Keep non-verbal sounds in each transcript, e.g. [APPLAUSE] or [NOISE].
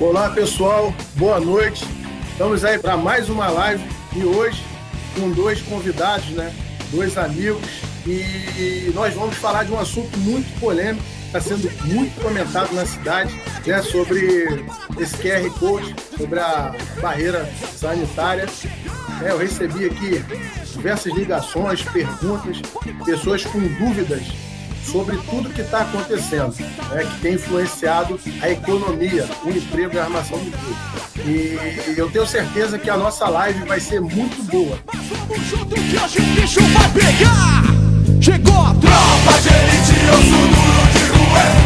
Olá pessoal, boa noite. Estamos aí para mais uma live e hoje com dois convidados, né? Dois amigos e nós vamos falar de um assunto muito polêmico, está sendo muito comentado na cidade, né? Sobre esse QR Code, sobre a barreira sanitária. É, eu recebi aqui diversas ligações, perguntas, pessoas com dúvidas sobre tudo que está acontecendo, né, que tem influenciado a economia, o emprego e a armação de tudo. E eu tenho certeza que a nossa live vai ser muito boa. Vamos junto que hoje o bicho vai pegar! Chegou a tropa de elite, eu sou duro de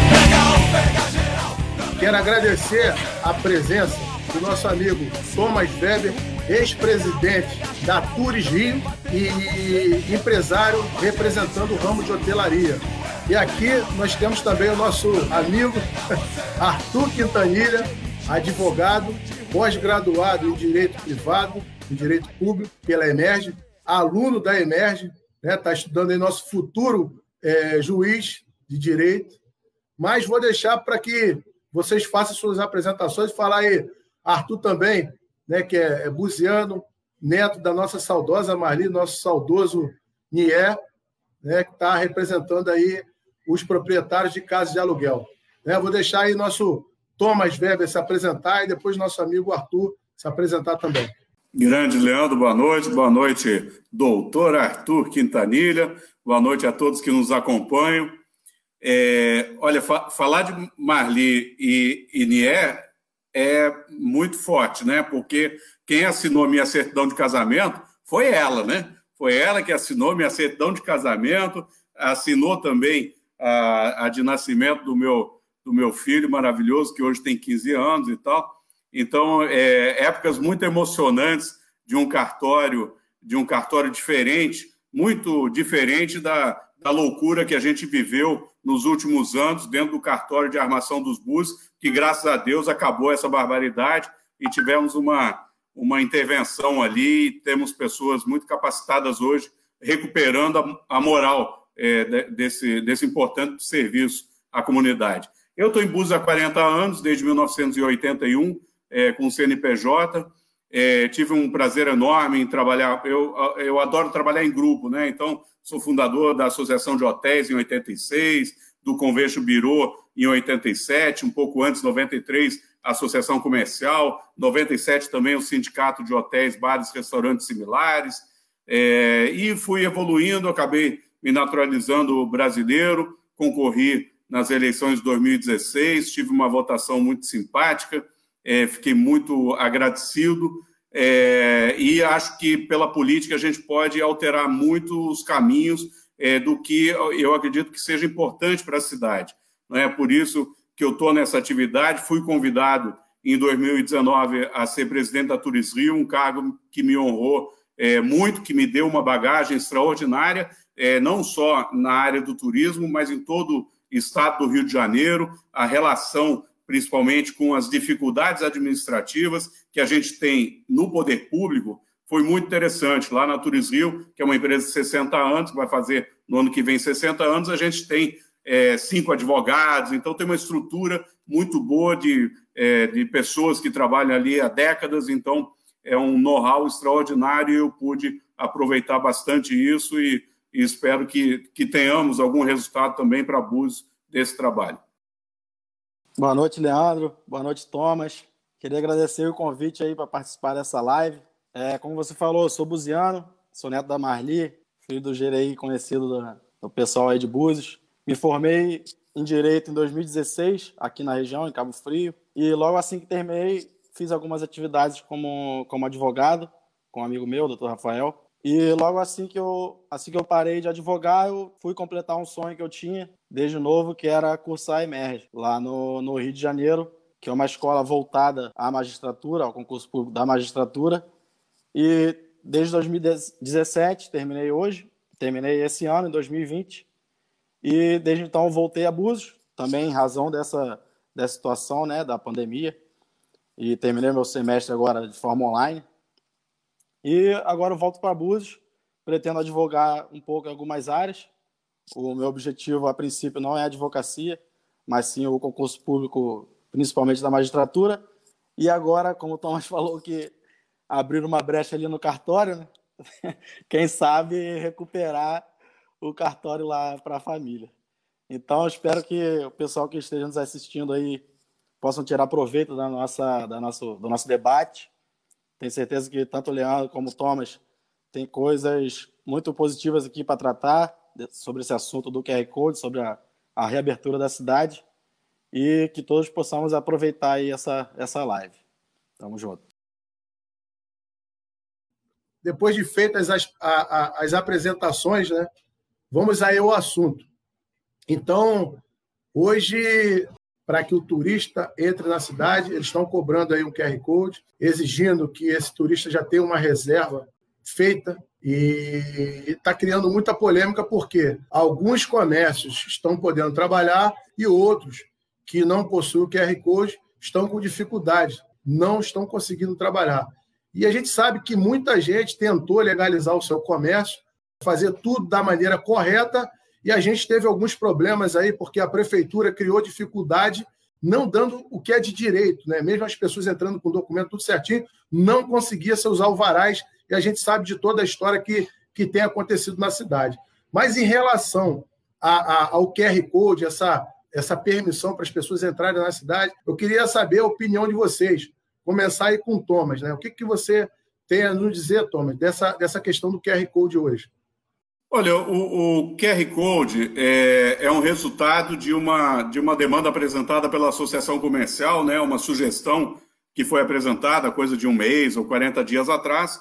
pega um, pega geral. Quero agradecer a presença do nosso amigo Thomas Weber, ex-presidente da Tours Rio e empresário representando o ramo de hotelaria. E aqui nós temos também o nosso amigo [LAUGHS] Arthur Quintanilha, advogado, pós-graduado em Direito Privado, em Direito Público pela Emerge, aluno da Emerge, está né, tá estudando em nosso futuro é, juiz de Direito. Mas vou deixar para que vocês façam suas apresentações e falar aí, Arthur também, né, que é, é buziano, neto da nossa saudosa Marli, nosso saudoso Nier, né, que está representando aí os proprietários de casas de aluguel. Né? Vou deixar aí nosso Thomas Weber se apresentar e depois nosso amigo Arthur se apresentar também. Grande Leandro, boa noite. Boa noite, doutor Arthur Quintanilha. Boa noite a todos que nos acompanham. É, olha, fa falar de Marli e, e Nier é muito forte, né? Porque quem assinou minha certidão de casamento foi ela, né? Foi ela que assinou minha certidão de casamento, assinou também a, a de nascimento do meu, do meu filho maravilhoso, que hoje tem 15 anos e tal. Então, é, épocas muito emocionantes de um cartório, de um cartório diferente, muito diferente da, da loucura que a gente viveu nos últimos anos dentro do cartório de armação dos bus, que graças a Deus acabou essa barbaridade e tivemos uma, uma intervenção ali, temos pessoas muito capacitadas hoje recuperando a, a moral é, desse, desse importante serviço à comunidade. Eu estou em Búzios há 40 anos, desde 1981, é, com o CNPJ. É, tive um prazer enorme em trabalhar. Eu, eu adoro trabalhar em grupo, né? Então, sou fundador da Associação de Hotéis em 86, do Convênio Birô em 87, um pouco antes, 93, a Associação Comercial, 97 também o Sindicato de Hotéis, Bares, Restaurantes Similares. É, e fui evoluindo, acabei me naturalizando brasileiro, concorri nas eleições de 2016, tive uma votação muito simpática, é, fiquei muito agradecido é, e acho que pela política a gente pode alterar muito os caminhos é, do que eu acredito que seja importante para a cidade. Não é por isso que eu estou nessa atividade, fui convidado em 2019 a ser presidente da Turis Rio, um cargo que me honrou é, muito, que me deu uma bagagem extraordinária é, não só na área do turismo, mas em todo o estado do Rio de Janeiro, a relação principalmente com as dificuldades administrativas que a gente tem no poder público, foi muito interessante. Lá na Turis Rio, que é uma empresa de 60 anos, que vai fazer no ano que vem 60 anos, a gente tem é, cinco advogados, então tem uma estrutura muito boa de, é, de pessoas que trabalham ali há décadas, então é um know-how extraordinário e eu pude aproveitar bastante isso e e espero que, que tenhamos algum resultado também para abuso desse trabalho. Boa noite, Leandro. Boa noite, Thomas. Queria agradecer o convite aí para participar dessa live. É, como você falou, sou buziano, sou neto da Marli, filho do Gerei, conhecido do, do pessoal aí de Búzios. Me formei em Direito em 2016, aqui na região, em Cabo Frio. E logo assim que terminei, fiz algumas atividades como, como advogado, com um amigo meu, o doutor Rafael. E logo assim que eu assim que eu parei de advogar, eu fui completar um sonho que eu tinha desde novo, que era cursar Emerge, lá no, no Rio de Janeiro, que é uma escola voltada à magistratura, ao concurso público da magistratura. E desde 2017, terminei hoje, terminei esse ano, em 2020, e desde então voltei a Búzios, também em razão dessa, dessa situação, né, da pandemia, e terminei meu semestre agora de forma online. E agora eu volto para Búzios, pretendo advogar um pouco em algumas áreas. O meu objetivo, a princípio, não é a advocacia, mas sim o concurso público, principalmente da magistratura. E agora, como o Thomas [LAUGHS] falou que abriram uma brecha ali no cartório, né? [LAUGHS] quem sabe recuperar o cartório lá para a família. Então, espero que o pessoal que esteja nos assistindo aí possam tirar proveito da nossa, da nosso, do nosso debate. Tenho certeza que tanto o Leandro como o Thomas têm coisas muito positivas aqui para tratar sobre esse assunto do QR Code, sobre a, a reabertura da cidade e que todos possamos aproveitar aí essa, essa live. Tamo junto. Depois de feitas as, a, a, as apresentações, né, vamos aí ao assunto. Então, hoje, para que o turista entre na cidade, eles estão cobrando aí um QR Code, exigindo que esse turista já tenha uma reserva feita e está criando muita polêmica porque alguns comércios estão podendo trabalhar e outros que não possuem o QR Code estão com dificuldade, não estão conseguindo trabalhar. E a gente sabe que muita gente tentou legalizar o seu comércio, fazer tudo da maneira correta, e a gente teve alguns problemas aí, porque a prefeitura criou dificuldade, não dando o que é de direito, né? Mesmo as pessoas entrando com o documento tudo certinho, não conseguia seus alvarás e a gente sabe de toda a história que, que tem acontecido na cidade. Mas em relação a, a, ao QR Code, essa, essa permissão para as pessoas entrarem na cidade, eu queria saber a opinião de vocês. Começar aí com o Thomas, né? O que, que você tem a nos dizer, Thomas, dessa, dessa questão do QR Code hoje? Olha, o, o QR Code é, é, um resultado de uma, de uma demanda apresentada pela Associação Comercial, né, uma sugestão que foi apresentada coisa de um mês ou 40 dias atrás,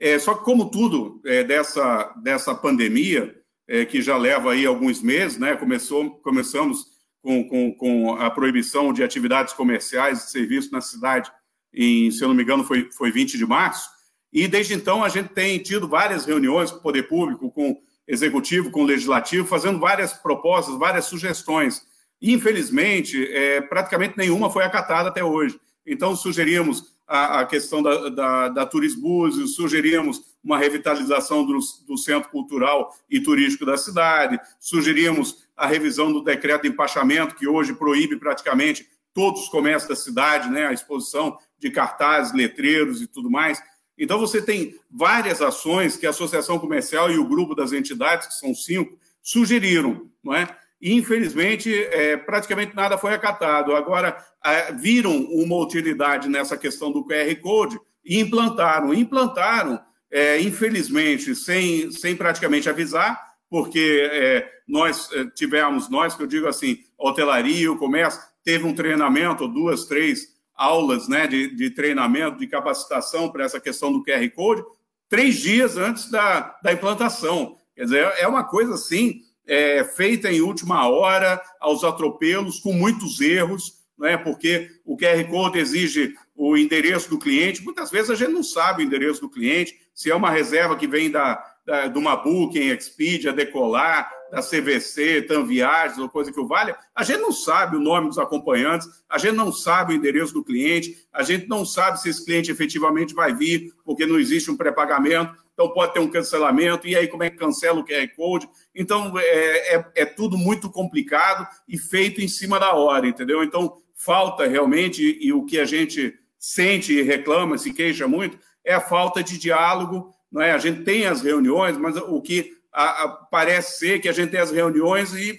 é, só que, como tudo é, dessa, dessa pandemia, é, que já leva aí alguns meses, né, começou, começamos com, com, com a proibição de atividades comerciais e serviços na cidade, em, se eu não me engano, foi, foi 20 de março, e desde então a gente tem tido várias reuniões com o poder público, com executivo, com o legislativo, fazendo várias propostas, várias sugestões. Infelizmente, é, praticamente nenhuma foi acatada até hoje. Então, sugerimos a, a questão da, da, da Turisbus, sugerimos uma revitalização do, do, centro cultural e turístico da cidade, sugerimos a revisão do decreto de empachamento, que hoje proíbe praticamente todos os comércios da cidade, né, a exposição de cartazes, letreiros e tudo mais. Então, você tem várias ações que a Associação Comercial e o grupo das entidades, que são cinco, sugeriram, não é? e, infelizmente, é, praticamente nada foi acatado. Agora, é, viram uma utilidade nessa questão do QR Code e implantaram. Implantaram, é, infelizmente, sem, sem praticamente avisar, porque é, nós é, tivemos, nós que eu digo assim, hotelaria, o comércio, teve um treinamento, duas, três aulas né, de, de treinamento, de capacitação para essa questão do QR Code, três dias antes da, da implantação. Quer dizer, é uma coisa assim é, feita em última hora, aos atropelos, com muitos erros, né, porque o QR Code exige o endereço do cliente. Muitas vezes a gente não sabe o endereço do cliente, se é uma reserva que vem da, da, de uma Booking, Expedia, Decolar, da CVC, TAM Viagens ou coisa que o valha, a gente não sabe o nome dos acompanhantes, a gente não sabe o endereço do cliente, a gente não sabe se esse cliente efetivamente vai vir, porque não existe um pré-pagamento então pode ter um cancelamento, e aí como é que cancela o QR Code? Então é, é, é, tudo muito complicado e feito em cima da hora, entendeu? Então falta realmente, e o que a gente sente e reclama, se queixa muito, é a falta de diálogo, não é? A gente tem as reuniões, mas o que a, a, parece ser que a gente tem as reuniões e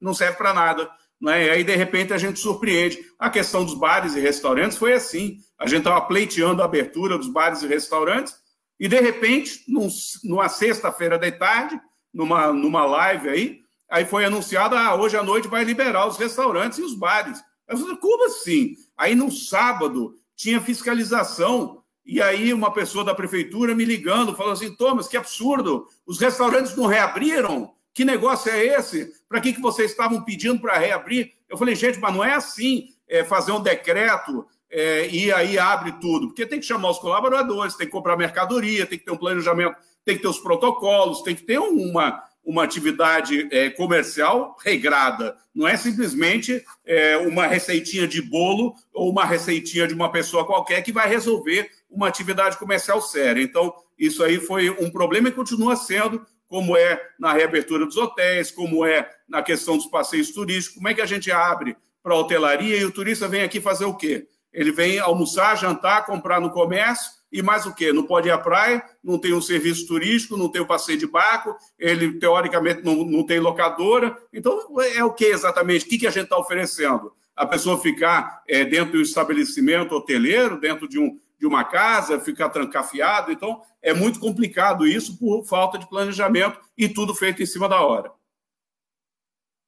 não serve para nada. Né? E aí, de repente, a gente surpreende. A questão dos bares e restaurantes foi assim. A gente estava pleiteando a abertura dos bares e restaurantes e, de repente, num, numa sexta-feira de tarde, numa, numa live aí, aí foi anunciado, ah, hoje à noite vai liberar os restaurantes e os bares. Eu falei, como assim? Aí, no sábado, tinha fiscalização, e aí uma pessoa da prefeitura me ligando, falou assim, Thomas, que absurdo, os restaurantes não reabriram? Que negócio é esse? Para que, que vocês estavam pedindo para reabrir? Eu falei, gente, mas não é assim é, fazer um decreto é, e aí abre tudo, porque tem que chamar os colaboradores, tem que comprar mercadoria, tem que ter um planejamento, tem que ter os protocolos, tem que ter uma, uma atividade é, comercial regrada. Não é simplesmente é, uma receitinha de bolo ou uma receitinha de uma pessoa qualquer que vai resolver uma atividade comercial séria. Então, isso aí foi um problema e continua sendo, como é na reabertura dos hotéis, como é na questão dos passeios turísticos. Como é que a gente abre para a hotelaria e o turista vem aqui fazer o quê? Ele vem almoçar, jantar, comprar no comércio e mais o quê? Não pode ir à praia, não tem um serviço turístico, não tem o um passeio de barco, ele teoricamente não, não tem locadora. Então, é o que exatamente? O que, que a gente está oferecendo? A pessoa ficar é, dentro do estabelecimento hoteleiro, dentro de, um, de uma casa, ficar trancafiado. Então, é muito complicado isso por falta de planejamento e tudo feito em cima da hora.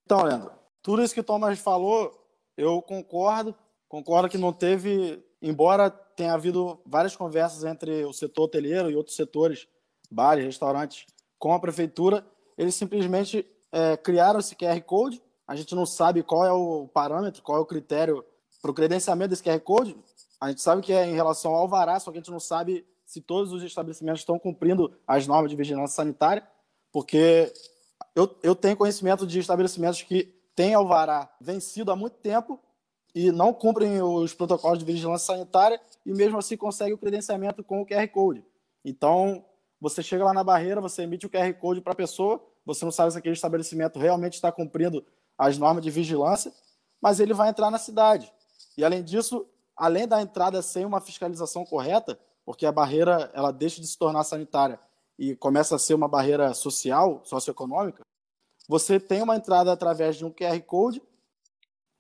Então, Leandro, tudo isso que o Thomas falou, eu concordo. Concordo que não teve, embora tenha havido várias conversas entre o setor hoteleiro e outros setores, bares, restaurantes, com a prefeitura, eles simplesmente é, criaram esse QR Code. A gente não sabe qual é o parâmetro, qual é o critério para o credenciamento desse QR Code. A gente sabe que é em relação ao alvará, só que a gente não sabe se todos os estabelecimentos estão cumprindo as normas de vigilância sanitária, porque eu, eu tenho conhecimento de estabelecimentos que têm alvará vencido há muito tempo e não cumprem os protocolos de vigilância sanitária e mesmo assim conseguem o credenciamento com o QR Code. Então, você chega lá na barreira, você emite o QR Code para a pessoa, você não sabe se aquele estabelecimento realmente está cumprindo as normas de vigilância, mas ele vai entrar na cidade. E além disso, além da entrada sem uma fiscalização correta, porque a barreira ela deixa de se tornar sanitária e começa a ser uma barreira social, socioeconômica, você tem uma entrada através de um QR Code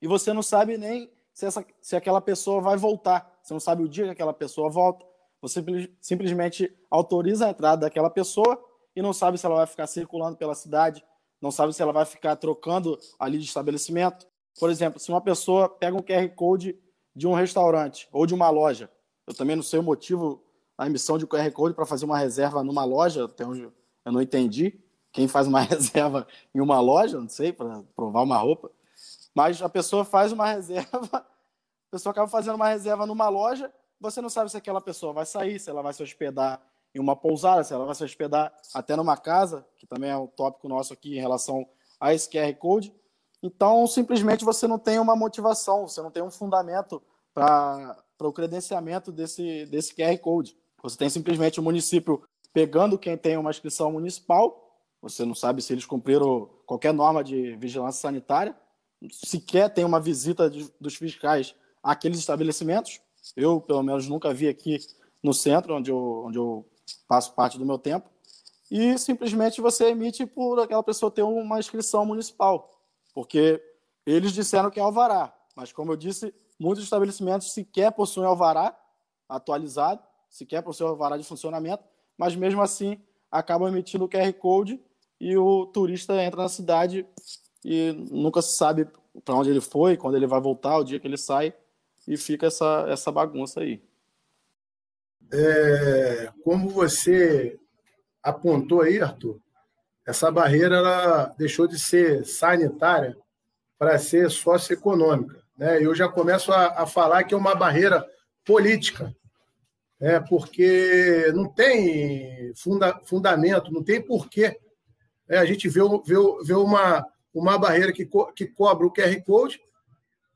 e você não sabe nem se, essa, se aquela pessoa vai voltar. Você não sabe o dia que aquela pessoa volta. Você simplesmente autoriza a entrada daquela pessoa e não sabe se ela vai ficar circulando pela cidade, não sabe se ela vai ficar trocando ali de estabelecimento. Por exemplo, se uma pessoa pega um QR Code de um restaurante ou de uma loja, eu também não sei o motivo da emissão de QR Code para fazer uma reserva numa loja, até onde eu não entendi. Quem faz uma [LAUGHS] reserva em uma loja, não sei, para provar uma roupa. Mas a pessoa faz uma reserva, a pessoa acaba fazendo uma reserva numa loja, você não sabe se aquela pessoa vai sair, se ela vai se hospedar em uma pousada, se ela vai se hospedar até numa casa, que também é um tópico nosso aqui em relação a esse QR Code. Então, simplesmente você não tem uma motivação, você não tem um fundamento para o credenciamento desse, desse QR Code. Você tem simplesmente o município pegando quem tem uma inscrição municipal, você não sabe se eles cumpriram qualquer norma de vigilância sanitária, sequer tem uma visita de, dos fiscais àqueles estabelecimentos. Eu, pelo menos, nunca vi aqui no centro, onde eu, onde eu passo parte do meu tempo. E simplesmente você emite por aquela pessoa ter uma inscrição municipal, porque eles disseram que é alvará, mas como eu disse, muitos estabelecimentos sequer possuem alvará atualizado, sequer possuem alvará de funcionamento, mas mesmo assim acabam emitindo o QR Code e o turista entra na cidade e nunca se sabe para onde ele foi, quando ele vai voltar, o dia que ele sai, e fica essa, essa bagunça aí. É, como você apontou aí, Arthur, essa barreira deixou de ser sanitária para ser socioeconômica. Né? Eu já começo a, a falar que é uma barreira política, né? porque não tem funda, fundamento, não tem porquê. É, a gente vê, vê, vê uma, uma barreira que, co que cobra o QR Code,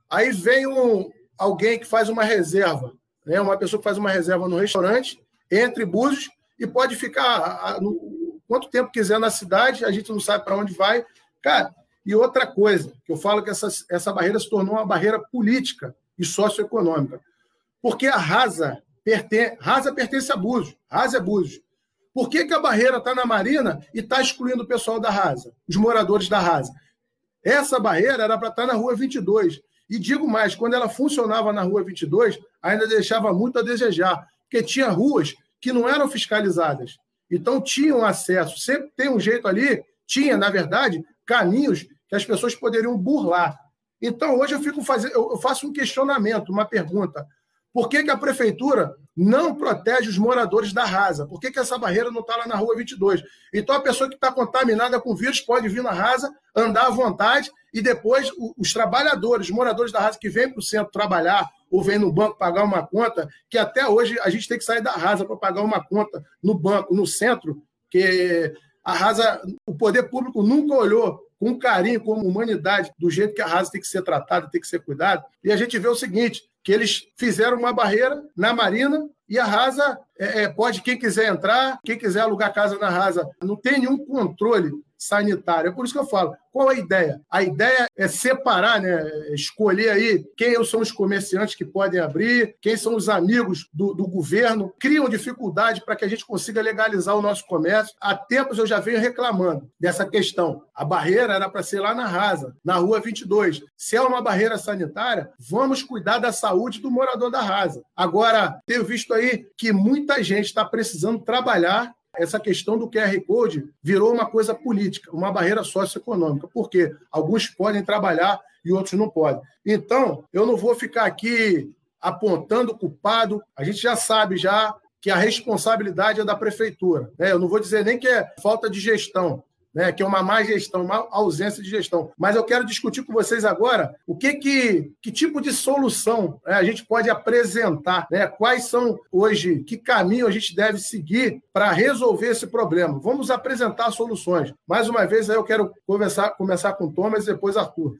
aí vem um, alguém que faz uma reserva, né? uma pessoa que faz uma reserva no restaurante, entre Búzios, e pode ficar no, quanto tempo quiser na cidade, a gente não sabe para onde vai. Cara, e outra coisa, que eu falo que essa, essa barreira se tornou uma barreira política e socioeconômica. Porque a Rasa, pertence, Rasa pertence a Búzios, Rasa é Búzios. Por que, que a barreira está na Marina e está excluindo o pessoal da Rasa, os moradores da Rasa? Essa barreira era para estar na Rua 22. E digo mais, quando ela funcionava na Rua 22, ainda deixava muito a desejar, porque tinha ruas que não eram fiscalizadas. Então tinham acesso, sempre tem um jeito ali, tinha, na verdade, caminhos que as pessoas poderiam burlar. Então hoje eu fico fazendo, eu faço um questionamento, uma pergunta. Por que, que a prefeitura não protege os moradores da rasa? Por que, que essa barreira não está lá na rua 22? Então, a pessoa que está contaminada com vírus pode vir na rasa, andar à vontade, e depois os trabalhadores, os moradores da rasa que vêm para o centro trabalhar ou vêm no banco pagar uma conta, que até hoje a gente tem que sair da rasa para pagar uma conta no banco, no centro, que a rasa, o poder público nunca olhou com carinho, com humanidade, do jeito que a rasa tem que ser tratada, tem que ser cuidada. E a gente vê o seguinte: que eles fizeram uma barreira na Marina e a Rasa é, é, pode, quem quiser entrar, quem quiser alugar casa na Rasa, não tem nenhum controle sanitária. É por isso que eu falo, qual a ideia? A ideia é separar, né? escolher aí quem são os comerciantes que podem abrir, quem são os amigos do, do governo, criam dificuldade para que a gente consiga legalizar o nosso comércio. Há tempos eu já venho reclamando dessa questão. A barreira era para ser lá na Rasa, na rua 22. Se é uma barreira sanitária, vamos cuidar da saúde do morador da Rasa. Agora, tenho visto aí que muita gente está precisando trabalhar essa questão do QR Code virou uma coisa política, uma barreira socioeconômica, porque alguns podem trabalhar e outros não podem. Então, eu não vou ficar aqui apontando culpado, a gente já sabe já que a responsabilidade é da prefeitura. Né? Eu não vou dizer nem que é falta de gestão, né, que é uma má gestão, uma ausência de gestão. Mas eu quero discutir com vocês agora o que, que, que tipo de solução né, a gente pode apresentar, né, quais são hoje, que caminho a gente deve seguir para resolver esse problema. Vamos apresentar soluções. Mais uma vez, eu quero conversar, começar com o Thomas e depois Arthur.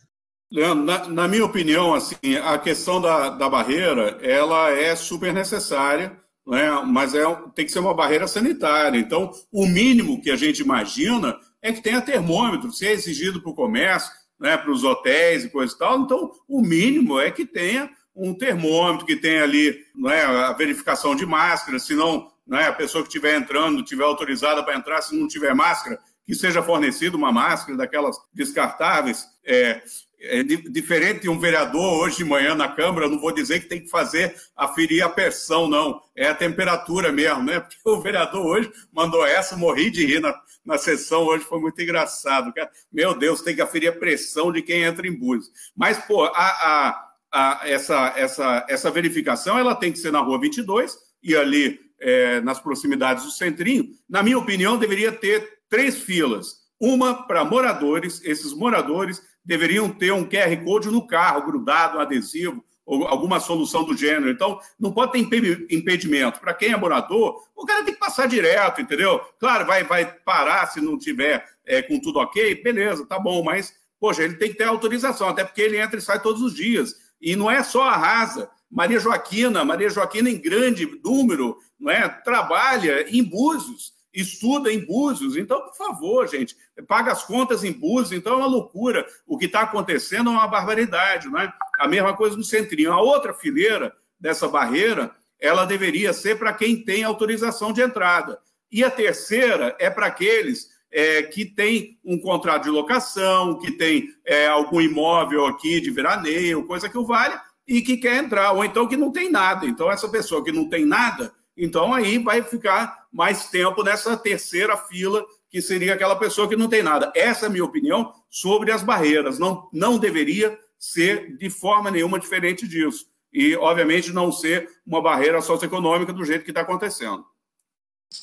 Leandro, na, na, minha opinião, assim, a questão da, da barreira, ela é super necessária, né? mas é, tem que ser uma barreira sanitária. Então, o mínimo que a gente imagina é que tenha termômetro, se é exigido para o comércio, né, para os hotéis e coisa e tal, então o mínimo é que tenha um termômetro, que tenha ali né, a verificação de máscara, se não né, a pessoa que estiver entrando, estiver autorizada para entrar, se não tiver máscara, que seja fornecida uma máscara daquelas descartáveis. É, é diferente de um vereador hoje de manhã na Câmara, não vou dizer que tem que fazer aferir a pressão, não. É a temperatura mesmo, né? [LAUGHS] Porque o vereador hoje mandou essa, morri de rir na, na sessão hoje, foi muito engraçado. Meu Deus, tem que aferir a pressão de quem entra em Búzios. Mas, pô, a, a, a, essa, essa, essa verificação ela tem que ser na rua 22 e ali é, nas proximidades do centrinho. Na minha opinião, deveria ter três filas. Uma para moradores, esses moradores deveriam ter um QR Code no carro, grudado, um adesivo, ou alguma solução do gênero. Então, não pode ter impedimento. Para quem é morador, o cara tem que passar direto, entendeu? Claro, vai, vai parar se não tiver é, com tudo ok, beleza, tá bom, mas, poxa, ele tem que ter autorização, até porque ele entra e sai todos os dias. E não é só a rasa. Maria Joaquina, Maria Joaquina em grande número, não é? Trabalha em Búzios estuda em Búzios. Então, por favor, gente, paga as contas em Búzios. Então, é uma loucura. O que está acontecendo é uma barbaridade, não é? A mesma coisa no Centrinho. A outra fileira dessa barreira, ela deveria ser para quem tem autorização de entrada. E a terceira é para aqueles é, que têm um contrato de locação, que tem é, algum imóvel aqui de veraneio, coisa que o valha, e que quer entrar, ou então que não tem nada. Então, essa pessoa que não tem nada, então aí vai ficar mais tempo nessa terceira fila, que seria aquela pessoa que não tem nada. Essa é a minha opinião sobre as barreiras. Não, não deveria ser de forma nenhuma diferente disso. E, obviamente, não ser uma barreira socioeconômica do jeito que está acontecendo.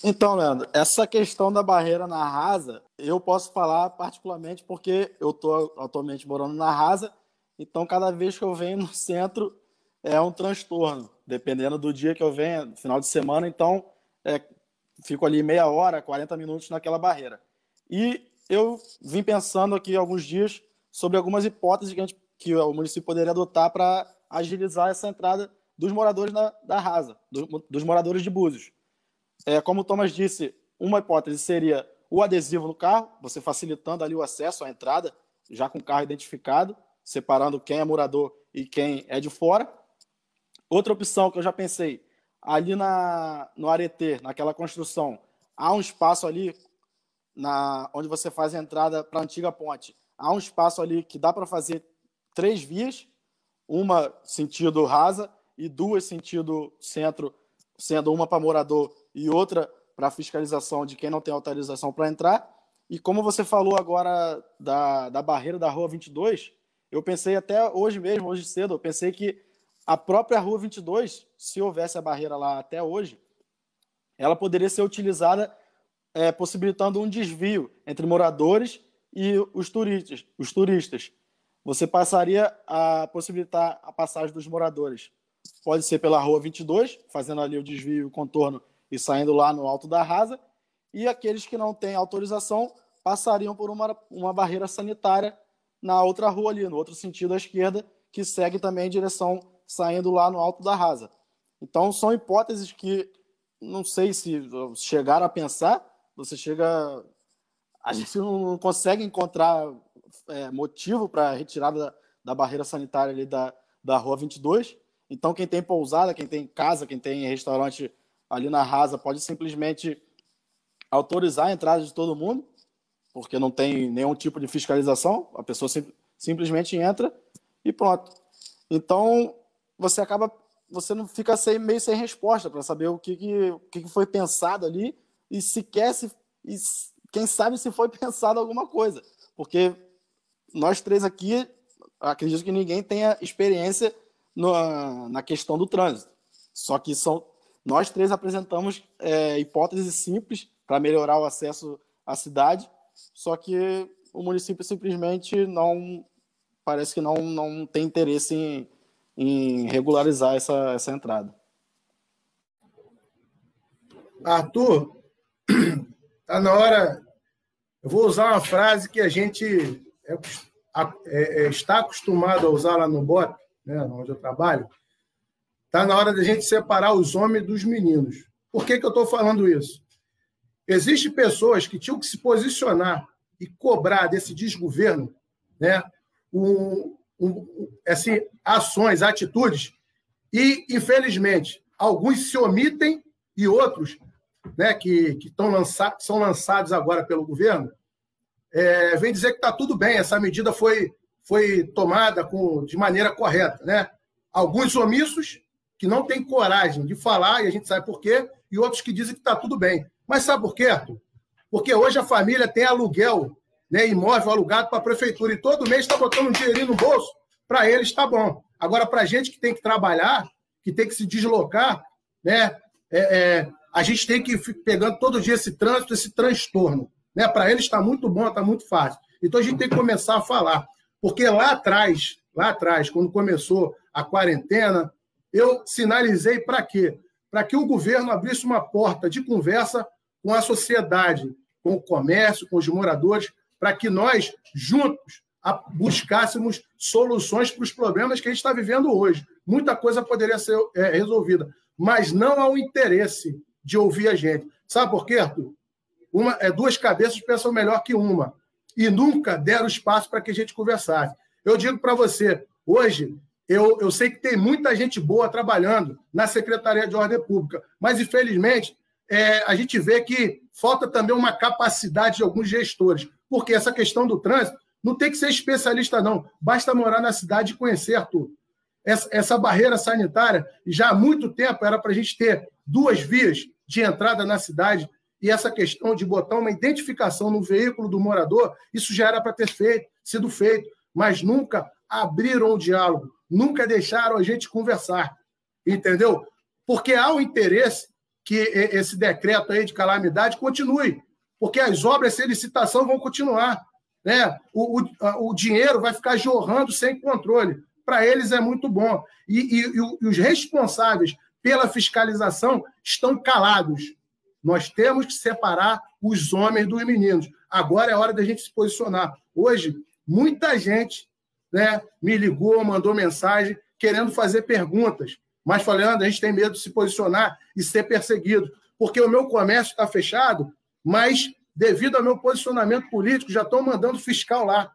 Então, Leandro, essa questão da barreira na Rasa, eu posso falar particularmente porque eu estou atualmente morando na Rasa, então cada vez que eu venho no centro é um transtorno dependendo do dia que eu venho, final de semana, então é, fico ali meia hora, 40 minutos naquela barreira. E eu vim pensando aqui alguns dias sobre algumas hipóteses que, gente, que o município poderia adotar para agilizar essa entrada dos moradores da, da Rasa, do, dos moradores de Búzios. É, como o Thomas disse, uma hipótese seria o adesivo no carro, você facilitando ali o acesso à entrada, já com o carro identificado, separando quem é morador e quem é de fora. Outra opção que eu já pensei, ali na, no Aretê, naquela construção, há um espaço ali na, onde você faz a entrada para a antiga ponte. Há um espaço ali que dá para fazer três vias, uma sentido rasa e duas sentido centro, sendo uma para morador e outra para fiscalização de quem não tem autorização para entrar. E como você falou agora da, da barreira da Rua 22, eu pensei até hoje mesmo, hoje cedo, eu pensei que a própria Rua 22, se houvesse a barreira lá até hoje, ela poderia ser utilizada é, possibilitando um desvio entre moradores e os turistas, os turistas. Você passaria a possibilitar a passagem dos moradores. Pode ser pela Rua 22, fazendo ali o desvio, o contorno e saindo lá no alto da rasa, e aqueles que não têm autorização passariam por uma, uma barreira sanitária na outra rua ali, no outro sentido à esquerda, que segue também em direção saindo lá no alto da rasa. Então, são hipóteses que não sei se chegaram a pensar, você chega a gente não consegue encontrar é, motivo para retirada da, da, barreira sanitária ali da, da Rua 22. Então, quem tem pousada, quem tem casa, quem tem restaurante ali na Rasa, pode simplesmente autorizar a entrada de todo mundo, porque não tem nenhum tipo de fiscalização, a pessoa sim, simplesmente entra e pronto. Então, você acaba, você não fica sem, meio sem resposta para saber o que, que, que, foi pensado ali e sequer se, e quem sabe se foi [LAUGHS] pensado alguma coisa, porque nós três aqui, acredito que ninguém tenha experiência na, na questão do trânsito. Só que são nós três apresentamos é, hipóteses simples para melhorar o acesso à cidade, só que o município simplesmente não parece que não, não tem interesse em, em regularizar essa, essa entrada. Arthur, está [CLEARS THROAT] na hora. Eu vou usar uma frase que a gente é, é, é, está acostumado a usar lá no BOP, né, onde eu trabalho. Está na hora da gente separar os homens dos meninos. Por que, que eu estou falando isso? Existem pessoas que tinham que se posicionar e cobrar desse desgoverno né, um, um, assim, ações, atitudes, e, infelizmente, alguns se omitem e outros né, que, que lança, são lançados agora pelo governo é, vem dizer que está tudo bem, essa medida foi, foi tomada com, de maneira correta. Né? Alguns omissos que não têm coragem de falar, e a gente sabe por quê, e outros que dizem que está tudo bem. Mas sabe por quê? Porque hoje a família tem aluguel, né, imóvel alugado para a prefeitura, e todo mês está botando um dinheirinho no bolso, para eles está bom. Agora, para a gente que tem que trabalhar, que tem que se deslocar, né, é, é, a gente tem que ir pegando todo dia esse trânsito, esse transtorno. Né? Para eles está muito bom, está muito fácil. Então a gente tem que começar a falar. Porque lá atrás, lá atrás, quando começou a quarentena, eu sinalizei para quê? Para que o governo abrisse uma porta de conversa com a sociedade, com o comércio, com os moradores, para que nós, juntos, buscássemos soluções para os problemas que a gente está vivendo hoje. Muita coisa poderia ser é, resolvida, mas não há o interesse de ouvir a gente. Sabe por quê, Arthur? Uma, é, duas cabeças pensam melhor que uma. E nunca deram espaço para que a gente conversasse. Eu digo para você, hoje, eu, eu sei que tem muita gente boa trabalhando na Secretaria de Ordem Pública, mas, infelizmente, é, a gente vê que falta também uma capacidade de alguns gestores, porque essa questão do trânsito não tem que ser especialista, não. Basta morar na cidade e conhecer, Arthur. Essa, essa barreira sanitária, já há muito tempo, era para a gente ter duas vias de entrada na cidade e essa questão de botar uma identificação no veículo do morador, isso já era para ter feito, sido feito, mas nunca abriram o diálogo, nunca deixaram a gente conversar, entendeu? Porque há o interesse que esse decreto aí de calamidade continue, porque as obras sem licitação vão continuar, né? O, o, o dinheiro vai ficar jorrando sem controle. Para eles é muito bom. E, e, e os responsáveis pela fiscalização estão calados nós temos que separar os homens dos meninos. Agora é hora da gente se posicionar. Hoje, muita gente né, me ligou, mandou mensagem querendo fazer perguntas. Mas falando, a gente tem medo de se posicionar e ser perseguido. Porque o meu comércio está fechado, mas devido ao meu posicionamento político, já estão mandando fiscal lá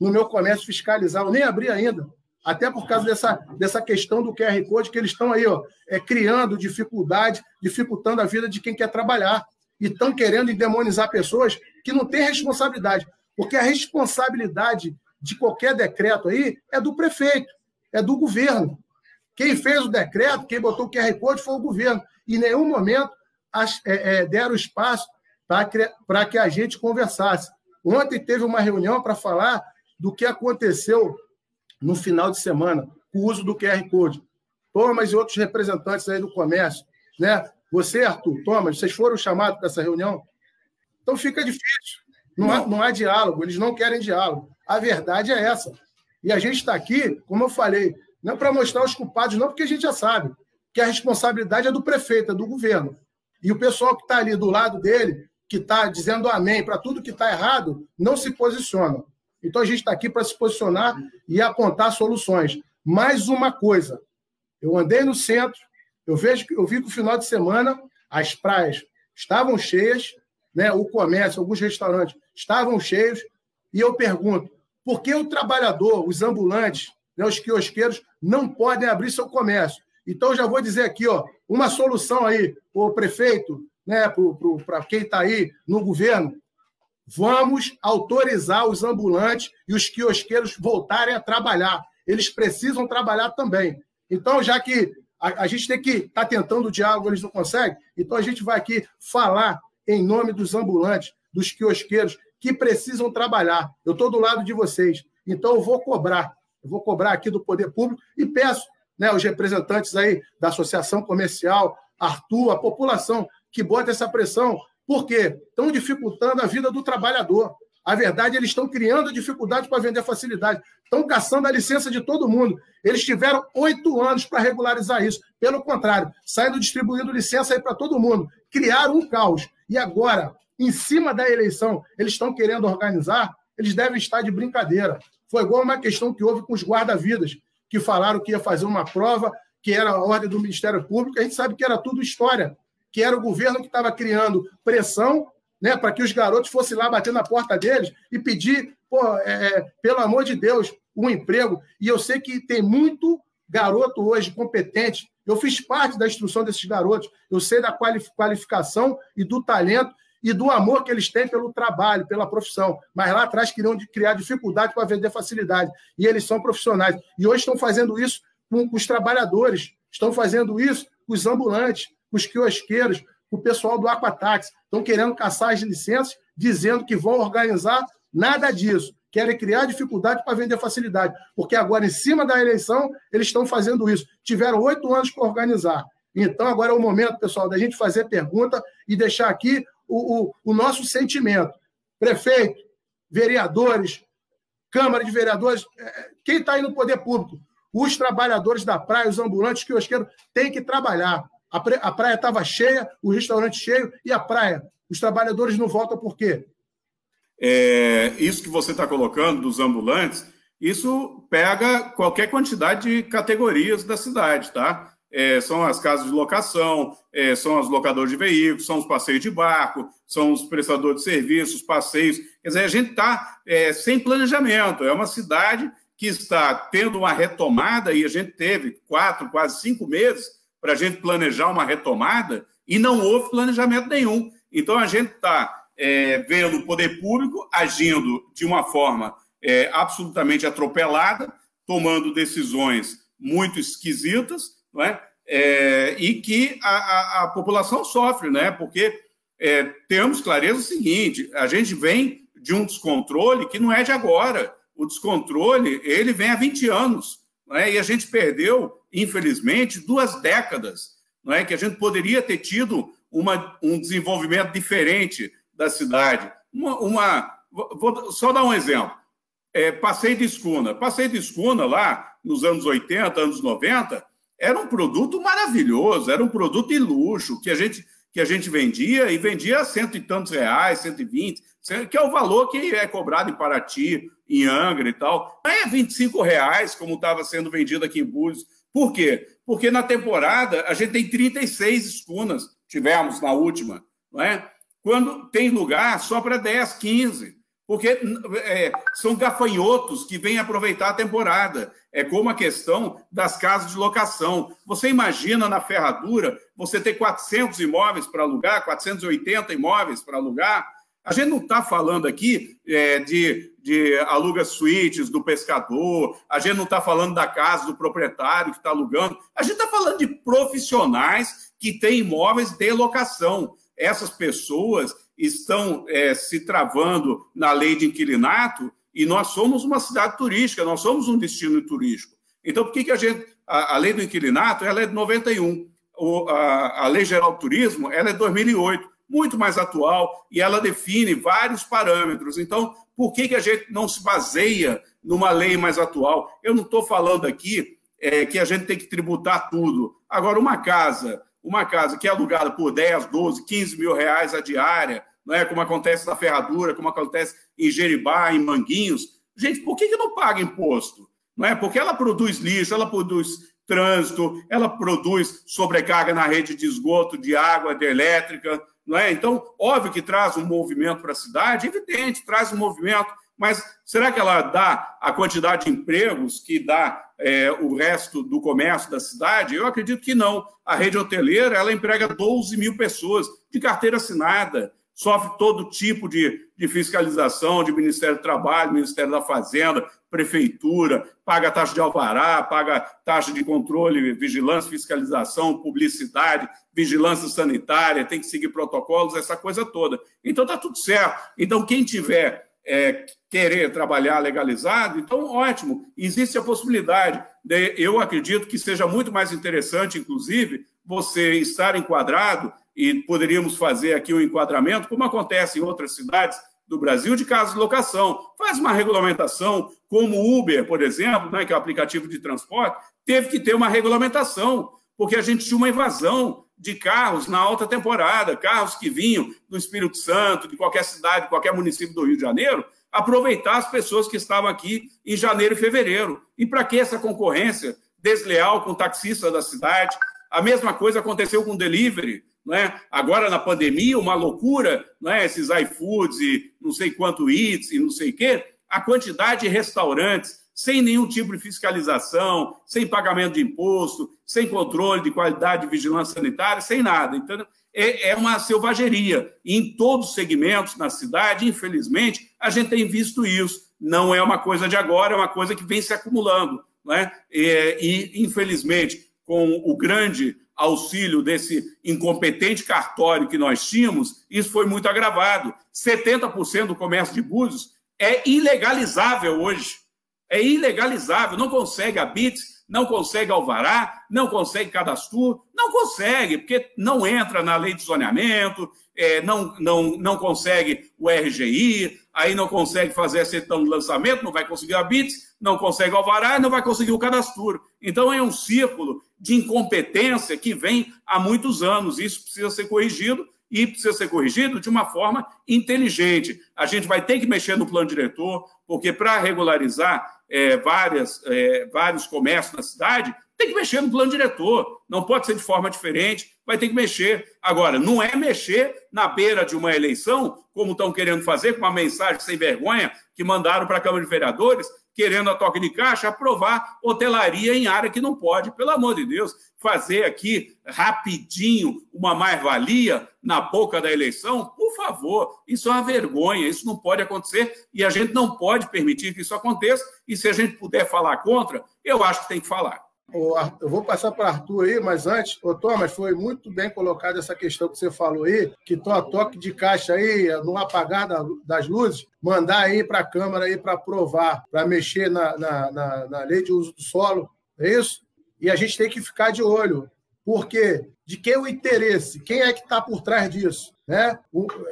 no meu comércio fiscalizar. Eu nem abri ainda até por causa dessa, dessa questão do QR Code, que eles estão aí ó, é, criando dificuldade, dificultando a vida de quem quer trabalhar. E estão querendo endemonizar pessoas que não têm responsabilidade. Porque a responsabilidade de qualquer decreto aí é do prefeito, é do governo. Quem fez o decreto, quem botou o QR Code foi o governo. E em nenhum momento as, é, é, deram espaço para que a gente conversasse. Ontem teve uma reunião para falar do que aconteceu no final de semana, o uso do QR Code. Thomas e outros representantes aí do comércio, né? Você, Arthur, Thomas, vocês foram chamados para essa reunião? Então fica difícil. Não há, não há diálogo, eles não querem diálogo. A verdade é essa. E a gente está aqui, como eu falei, não é para mostrar os culpados, não, porque a gente já sabe que a responsabilidade é do prefeito, é do governo. E o pessoal que está ali do lado dele, que está dizendo amém para tudo que está errado, não se posiciona. Então a gente está aqui para se posicionar e apontar soluções. Mais uma coisa, eu andei no centro, eu vejo eu vi que no final de semana as praias estavam cheias, né, o comércio, alguns restaurantes estavam cheios, e eu pergunto, por que o trabalhador, os ambulantes, né, os quiosqueiros, não podem abrir seu comércio? Então, já vou dizer aqui, ó, uma solução aí, o prefeito, né, para quem está aí no governo, vamos autorizar os ambulantes e os quiosqueiros voltarem a trabalhar. Eles precisam trabalhar também. Então, já que a, a gente tem que estar tá tentando o diálogo, eles não conseguem, então a gente vai aqui falar em nome dos ambulantes, dos quiosqueiros, que precisam trabalhar. Eu estou do lado de vocês. Então, eu vou cobrar. Eu vou cobrar aqui do poder público e peço né, os representantes aí da Associação Comercial, Arthur, a população, que bota essa pressão. Por quê? Estão dificultando a vida do trabalhador. A verdade, eles estão criando dificuldade para vender facilidade. Estão caçando a licença de todo mundo. Eles tiveram oito anos para regularizar isso. Pelo contrário, saindo distribuindo licença aí para todo mundo. Criaram um caos. E agora, em cima da eleição, eles estão querendo organizar, eles devem estar de brincadeira. Foi igual uma questão que houve com os guarda-vidas, que falaram que ia fazer uma prova, que era a ordem do Ministério Público. A gente sabe que era tudo história, que era o governo que estava criando pressão né, para que os garotos fossem lá bater na porta deles e pedir, pô, é, é, pelo amor de Deus, um emprego. E eu sei que tem muito garoto hoje competente. Eu fiz parte da instrução desses garotos. Eu sei da qualificação e do talento e do amor que eles têm pelo trabalho, pela profissão. Mas lá atrás queriam criar dificuldade para vender facilidade. E eles são profissionais. E hoje estão fazendo isso com, os trabalhadores, estão fazendo isso com os ambulantes, os quiosqueiros, o pessoal do Aquatax. Estão querendo caçar as licenças, dizendo que vão organizar nada disso. Querem criar dificuldade para vender facilidade. Porque agora, em cima da eleição, eles estão fazendo isso. Tiveram oito anos para organizar. Então, agora é o momento, pessoal, da gente fazer pergunta e deixar aqui o, o, o nosso sentimento. Prefeito, vereadores, Câmara de Vereadores, é, é, quem está aí no poder público? Os trabalhadores da praia, os ambulantes, que quiosqueiros, têm que trabalhar. A praia estava cheia, o restaurante cheio, e a praia? Os trabalhadores não voltam por quê? É, isso que você está colocando dos ambulantes, isso pega qualquer quantidade de categorias da cidade, tá? é, são as casas de locação, é, são os locadores de veículos, são os passeios de barco, são os prestadores de serviços, passeios. Quer dizer, a gente está é, sem planejamento. É uma cidade que está tendo uma retomada, e a gente teve quatro, quase cinco meses para a gente planejar uma retomada, e não houve planejamento nenhum. Então, a gente está é, vendo o poder público agindo de uma forma é, absolutamente atropelada, tomando decisões muito esquisitas, não é? é e que a, a, a, população sofre, né? porque é, temos clareza o seguinte: a gente vem de um descontrole que não é de agora. O descontrole ele vem há 20 anos, não é? e a gente perdeu, infelizmente, duas décadas, não é? que a gente poderia ter tido uma, um desenvolvimento diferente da cidade. Uma, uma vou só dar um exemplo. É, passei de escuna. Passei de escuna lá nos anos 80, anos 90, era um produto maravilhoso, era um produto de luxo que a gente, que a gente vendia e vendia a cento e tantos reais, 120, que é o valor que é cobrado em Paraty, em Angra e tal. Não é 25 reais, como estava sendo vendido aqui em Búzios. Por quê? Porque na temporada a gente tem 36 escunas, tivemos na última, não é? Quando tem lugar só para 10, 15 porque é, são gafanhotos que vêm aproveitar a temporada. É como a questão das casas de locação. Você imagina na ferradura você ter 400 imóveis para alugar, 480 imóveis para alugar. A gente não está falando aqui é, de, de aluga suítes do pescador, a gente não está falando da casa do proprietário que está alugando, a gente está falando de profissionais que têm imóveis de locação. Essas pessoas estão é, se travando na lei de inquilinato e nós somos uma cidade turística, nós somos um destino turístico. Então, por que, que a gente. A, a lei do inquilinato ela é de 91, o, a, a Lei Geral do Turismo ela é de 2008, muito mais atual, e ela define vários parâmetros. Então, por que, que a gente não se baseia numa lei mais atual? Eu não estou falando aqui é, que a gente tem que tributar tudo. Agora, uma casa, uma casa que é alugada por 10, 12, 15 mil reais a diária, né, como acontece na Ferradura, como acontece em Jeribá, em Manguinhos. Gente, por que, que não paga imposto? Não é? Porque ela produz lixo, ela produz trânsito, ela produz sobrecarga na rede de esgoto, de água, de elétrica. Não é? Então, óbvio que traz um movimento para a cidade, evidente, traz um movimento, mas será que ela dá a quantidade de empregos que dá é, o resto do comércio da cidade? Eu acredito que não. A rede hoteleira ela emprega 12 mil pessoas de carteira assinada, sofre todo tipo de, de fiscalização de Ministério do Trabalho, Ministério da Fazenda, Prefeitura, paga taxa de alvará, paga taxa de controle, vigilância, fiscalização, publicidade, vigilância sanitária, tem que seguir protocolos, essa coisa toda. Então está tudo certo. Então, quem tiver é, querer trabalhar legalizado, então ótimo, existe a possibilidade. De, eu acredito que seja muito mais interessante, inclusive, você estar enquadrado, e poderíamos fazer aqui um enquadramento, como acontece em outras cidades do Brasil, de casos de locação. Faz uma regulamentação, como o Uber, por exemplo, né, que é o aplicativo de transporte, teve que ter uma regulamentação, porque a gente tinha uma invasão de carros na alta temporada, carros que vinham do Espírito Santo, de qualquer cidade, qualquer município do Rio de Janeiro, aproveitar as pessoas que estavam aqui em janeiro e fevereiro. E para que essa concorrência desleal com o taxista da cidade? A mesma coisa aconteceu com o delivery. Né? Agora, na pandemia, uma loucura, né? esses iFoods e não sei quanto Eats e não sei o quê, a quantidade de restaurantes sem nenhum tipo de fiscalização, sem pagamento de imposto, sem controle de qualidade de vigilância sanitária, sem nada. Então, é, é uma selvageria. Em todos os segmentos na cidade, infelizmente, a gente tem visto isso. Não é uma coisa de agora, é uma coisa que vem se acumulando. Né? E infelizmente, com o grande auxílio desse incompetente cartório que nós tínhamos, isso foi muito agravado. 70% do comércio de Búzios é ilegalizável hoje é ilegalizável, não consegue a BITS, não consegue alvará, não consegue cadastro, não consegue, porque não entra na lei de zoneamento, é, não, não, não consegue o RGI, aí não consegue fazer a certidão de lançamento, não vai conseguir a BITS, não consegue alvará, não vai conseguir o cadastro. Então é um círculo de incompetência que vem há muitos anos, isso precisa ser corrigido, e precisa ser corrigido de uma forma inteligente. A gente vai ter que mexer no plano diretor, porque para regularizar é, várias, é, vários comércios na cidade, tem que mexer no plano diretor. Não pode ser de forma diferente, vai ter que mexer. Agora, não é mexer na beira de uma eleição, como estão querendo fazer, com uma mensagem sem vergonha que mandaram para a Câmara de Vereadores, querendo a toque de caixa aprovar hotelaria em área que não pode. Pelo amor de Deus, fazer aqui rapidinho uma mais-valia na boca da eleição, por favor, isso é uma vergonha, isso não pode acontecer e a gente não pode permitir que isso aconteça. E se a gente puder falar contra, eu acho que tem que falar. Eu vou passar para o Arthur aí, mas antes, ô Thomas, foi muito bem colocada essa questão que você falou aí, que to toque de caixa aí, no apagar das luzes, mandar aí para a Câmara aí para aprovar, para mexer na, na, na, na lei de uso do solo, é isso? E a gente tem que ficar de olho, porque de quem é o interesse? Quem é que está por trás disso? Né?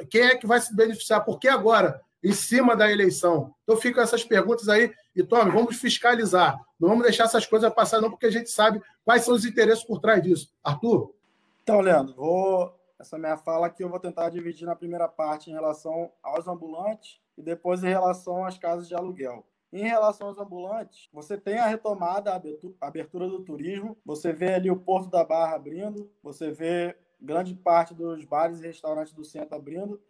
Quem é que vai se beneficiar? Porque agora, em cima da eleição? Então ficam essas perguntas aí. E, Tome, vamos fiscalizar. Não vamos deixar essas coisas passar, não, porque a gente sabe quais são os interesses por trás disso. Arthur? Então, Leandro, vou... essa minha fala aqui eu vou tentar dividir na primeira parte em relação aos ambulantes e depois em relação às casas de aluguel. Em relação aos ambulantes, você tem a retomada, a abertura do turismo, você vê ali o Porto da Barra abrindo, você vê grande parte dos bares e restaurantes do centro abrindo,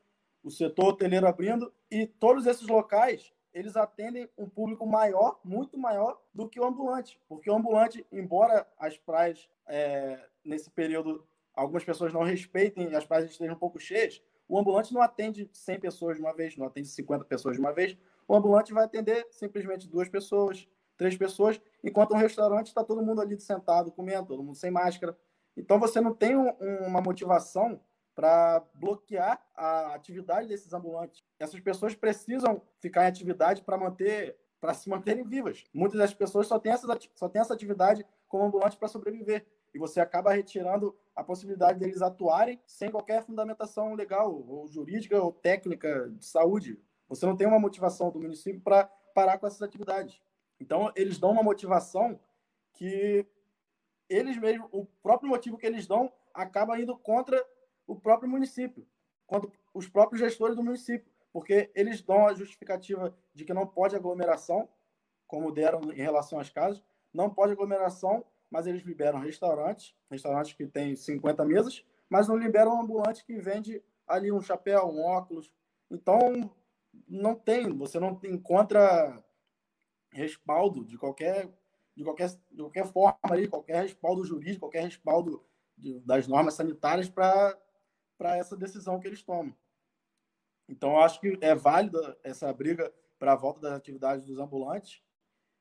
o setor hoteleiro abrindo, e todos esses locais eles atendem um público maior, muito maior do que o ambulante. Porque o ambulante, embora as praias, é, nesse período, algumas pessoas não respeitem e as praias estejam um pouco cheias, o ambulante não atende 100 pessoas de uma vez, não atende 50 pessoas de uma vez. O ambulante vai atender simplesmente duas pessoas, três pessoas, enquanto um restaurante está todo mundo ali sentado, comendo, todo mundo sem máscara. Então você não tem um, uma motivação para bloquear a atividade desses ambulantes. Essas pessoas precisam ficar em atividade para manter para se manterem vivas. Muitas das pessoas só têm essa, só têm essa atividade como ambulante para sobreviver. E você acaba retirando a possibilidade deles atuarem sem qualquer fundamentação legal, ou jurídica, ou técnica de saúde. Você não tem uma motivação do município para parar com essas atividades. Então, eles dão uma motivação que eles mesmos, o próprio motivo que eles dão acaba indo contra o próprio município, quanto os próprios gestores do município, porque eles dão a justificativa de que não pode aglomeração, como deram em relação às casas, não pode aglomeração, mas eles liberam restaurantes, restaurantes que têm 50 mesas, mas não liberam ambulante que vende ali um chapéu, um óculos. Então, não tem, você não encontra respaldo de qualquer de qualquer, de qualquer forma ali, qualquer respaldo jurídico, qualquer respaldo de, das normas sanitárias para essa decisão que eles tomam. Então, acho que é válida essa briga para a volta das atividades dos ambulantes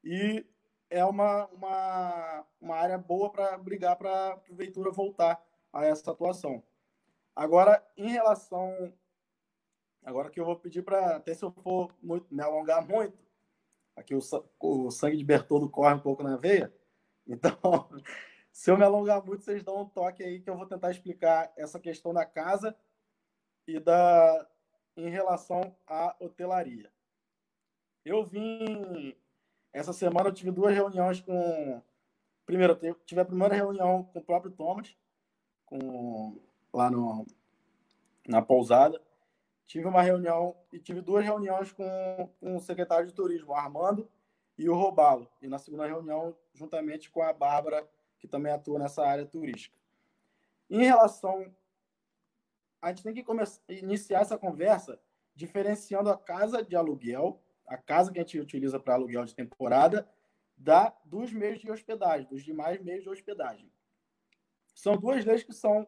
e é uma, uma, uma área boa para brigar para a prefeitura voltar a essa atuação. Agora, em relação. Agora que eu vou pedir para, até se eu for muito, me alongar muito, aqui o, o sangue de Bertoldo corre um pouco na veia, [LAUGHS] então, se eu me alongar muito, vocês dão um toque aí que eu vou tentar explicar essa questão da casa e da em relação à hotelaria. Eu vim essa semana eu tive duas reuniões com primeiro tive a primeira reunião com o próprio Thomas, com lá no na pousada. Tive uma reunião e tive duas reuniões com, com o secretário de turismo, o Armando e o Robalo. E na segunda reunião, juntamente com a Bárbara, que também atua nessa área turística. Em relação. A gente tem que começar, iniciar essa conversa diferenciando a casa de aluguel a casa que a gente utiliza para aluguel de temporada, da dos meios de hospedagem, dos demais meios de hospedagem. São duas leis que são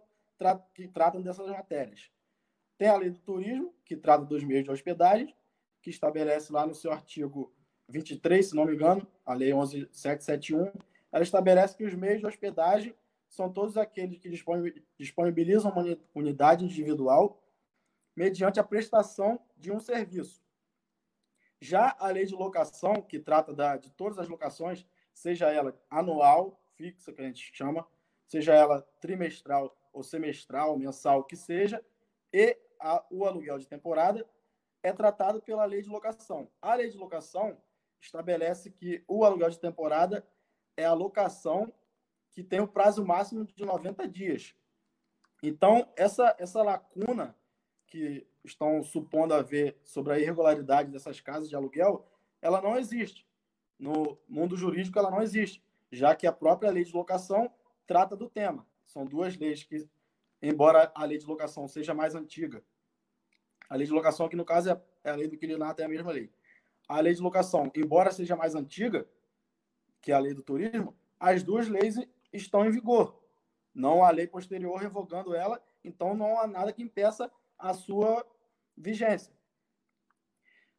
que tratam dessas matérias. Tem a lei do turismo, que trata dos meios de hospedagem, que estabelece lá no seu artigo 23, se não me engano, a lei 11771, ela estabelece que os meios de hospedagem são todos aqueles que disponibilizam uma unidade individual mediante a prestação de um serviço, já a lei de locação, que trata da, de todas as locações, seja ela anual, fixa, que a gente chama, seja ela trimestral ou semestral, mensal, que seja, e a, o aluguel de temporada, é tratado pela lei de locação. A lei de locação estabelece que o aluguel de temporada é a locação que tem o prazo máximo de 90 dias. Então, essa, essa lacuna que estão supondo haver sobre a irregularidade dessas casas de aluguel, ela não existe. No mundo jurídico, ela não existe, já que a própria lei de locação trata do tema. São duas leis que, embora a lei de locação seja mais antiga, a lei de locação, aqui no caso, é, é a lei do inquilinato, é a mesma lei. A lei de locação, embora seja mais antiga que a lei do turismo, as duas leis estão em vigor. Não há lei posterior revogando ela, então não há nada que impeça a sua vigência.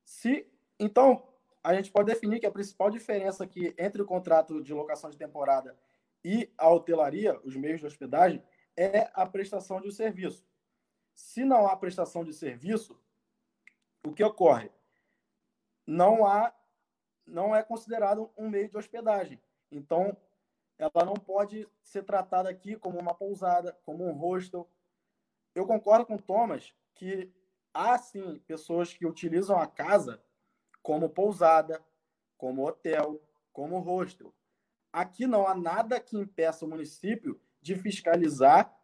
Se então a gente pode definir que a principal diferença aqui entre o contrato de locação de temporada e a hotelaria, os meios de hospedagem, é a prestação de um serviço. Se não há prestação de serviço, o que ocorre? Não há não é considerado um meio de hospedagem. Então, ela não pode ser tratada aqui como uma pousada, como um hostel, eu concordo com Thomas que há sim pessoas que utilizam a casa como pousada, como hotel, como hostel. Aqui não há nada que impeça o município de fiscalizar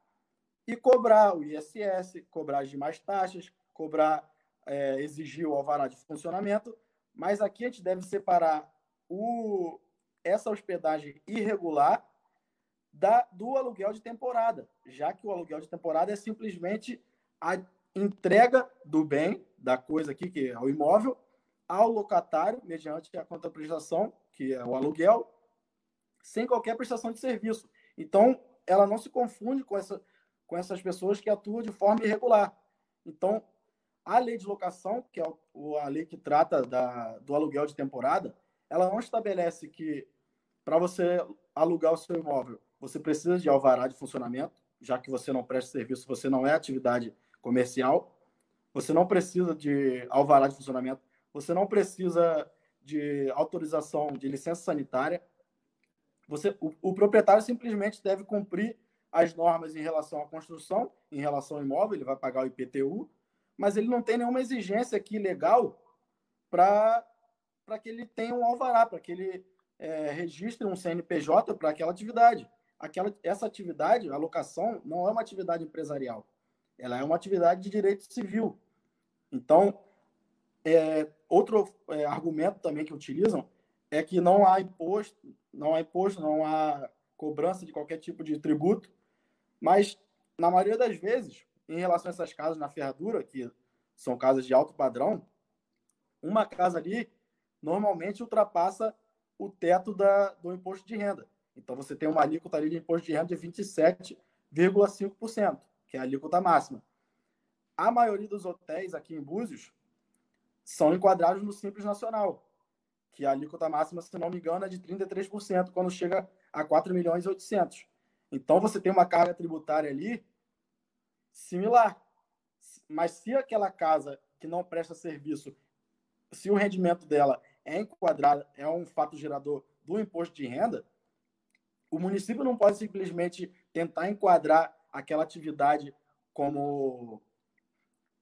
e cobrar o ISS, cobrar as demais taxas, cobrar, é, exigir o alvará de funcionamento, mas aqui a gente deve separar o, essa hospedagem irregular da, do aluguel de temporada, já que o aluguel de temporada é simplesmente a entrega do bem, da coisa aqui, que é o imóvel, ao locatário, mediante a contraprestação, que é o aluguel, sem qualquer prestação de serviço. Então, ela não se confunde com, essa, com essas pessoas que atuam de forma irregular. Então, a lei de locação, que é a lei que trata da, do aluguel de temporada, ela não estabelece que para você alugar o seu imóvel, você precisa de alvará de funcionamento, já que você não presta serviço, você não é atividade comercial. Você não precisa de alvará de funcionamento, você não precisa de autorização de licença sanitária. Você, o, o proprietário simplesmente deve cumprir as normas em relação à construção, em relação ao imóvel, ele vai pagar o IPTU, mas ele não tem nenhuma exigência aqui legal para que ele tenha um alvará, para que ele é, registre um CNPJ para aquela atividade aquela, essa atividade, a locação, não é uma atividade empresarial. Ela é uma atividade de direito civil. Então, é, outro é, argumento também que utilizam é que não há imposto, não há imposto, não há cobrança de qualquer tipo de tributo, mas na maioria das vezes em relação a essas casas na ferradura, que são casas de alto padrão, uma casa ali normalmente ultrapassa o teto da, do imposto de renda. Então, você tem uma alíquota ali de imposto de renda de 27,5%, que é a alíquota máxima. A maioria dos hotéis aqui em Búzios são enquadrados no Simples Nacional, que a alíquota máxima, se não me engano, é de 33%, quando chega a 4 milhões e 800. Então, você tem uma carga tributária ali similar. Mas se aquela casa que não presta serviço, se o rendimento dela é enquadrado, é um fato gerador do imposto de renda, o município não pode simplesmente tentar enquadrar aquela atividade como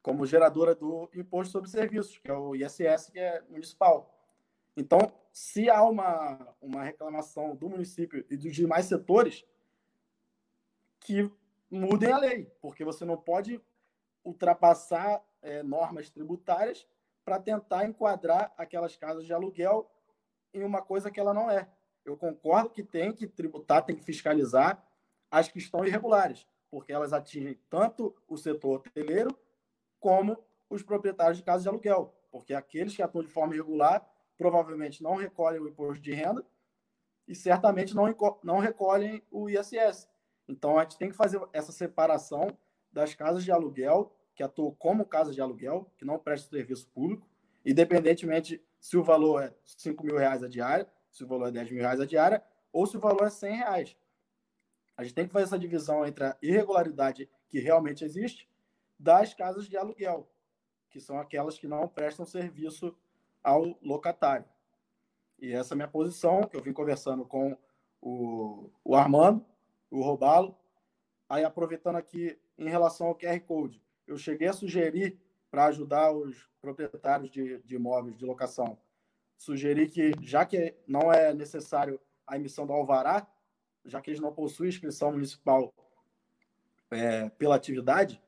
como geradora do imposto sobre serviços, que é o ISS, que é municipal. Então, se há uma, uma reclamação do município e dos demais setores, que mudem a lei, porque você não pode ultrapassar é, normas tributárias para tentar enquadrar aquelas casas de aluguel em uma coisa que ela não é. Eu concordo que tem que tributar, tem que fiscalizar as que estão irregulares, porque elas atingem tanto o setor hoteleiro como os proprietários de casas de aluguel, porque aqueles que atuam de forma irregular provavelmente não recolhem o imposto de renda e certamente não, não recolhem o ISS. Então, a gente tem que fazer essa separação das casas de aluguel, que atuam como casas de aluguel, que não prestam serviço público, independentemente se o valor é 5 mil reais a diária, se o valor é 10 mil reais a diária, ou se o valor é 100 reais. A gente tem que fazer essa divisão entre a irregularidade que realmente existe das casas de aluguel, que são aquelas que não prestam serviço ao locatário. E essa é a minha posição, que eu vim conversando com o, o Armando, o Robalo. Aí, aproveitando aqui em relação ao QR Code, eu cheguei a sugerir para ajudar os proprietários de, de imóveis de locação, sugerir que, já que não é necessário a emissão do alvará, já que eles não possuem inscrição municipal é, pela atividade,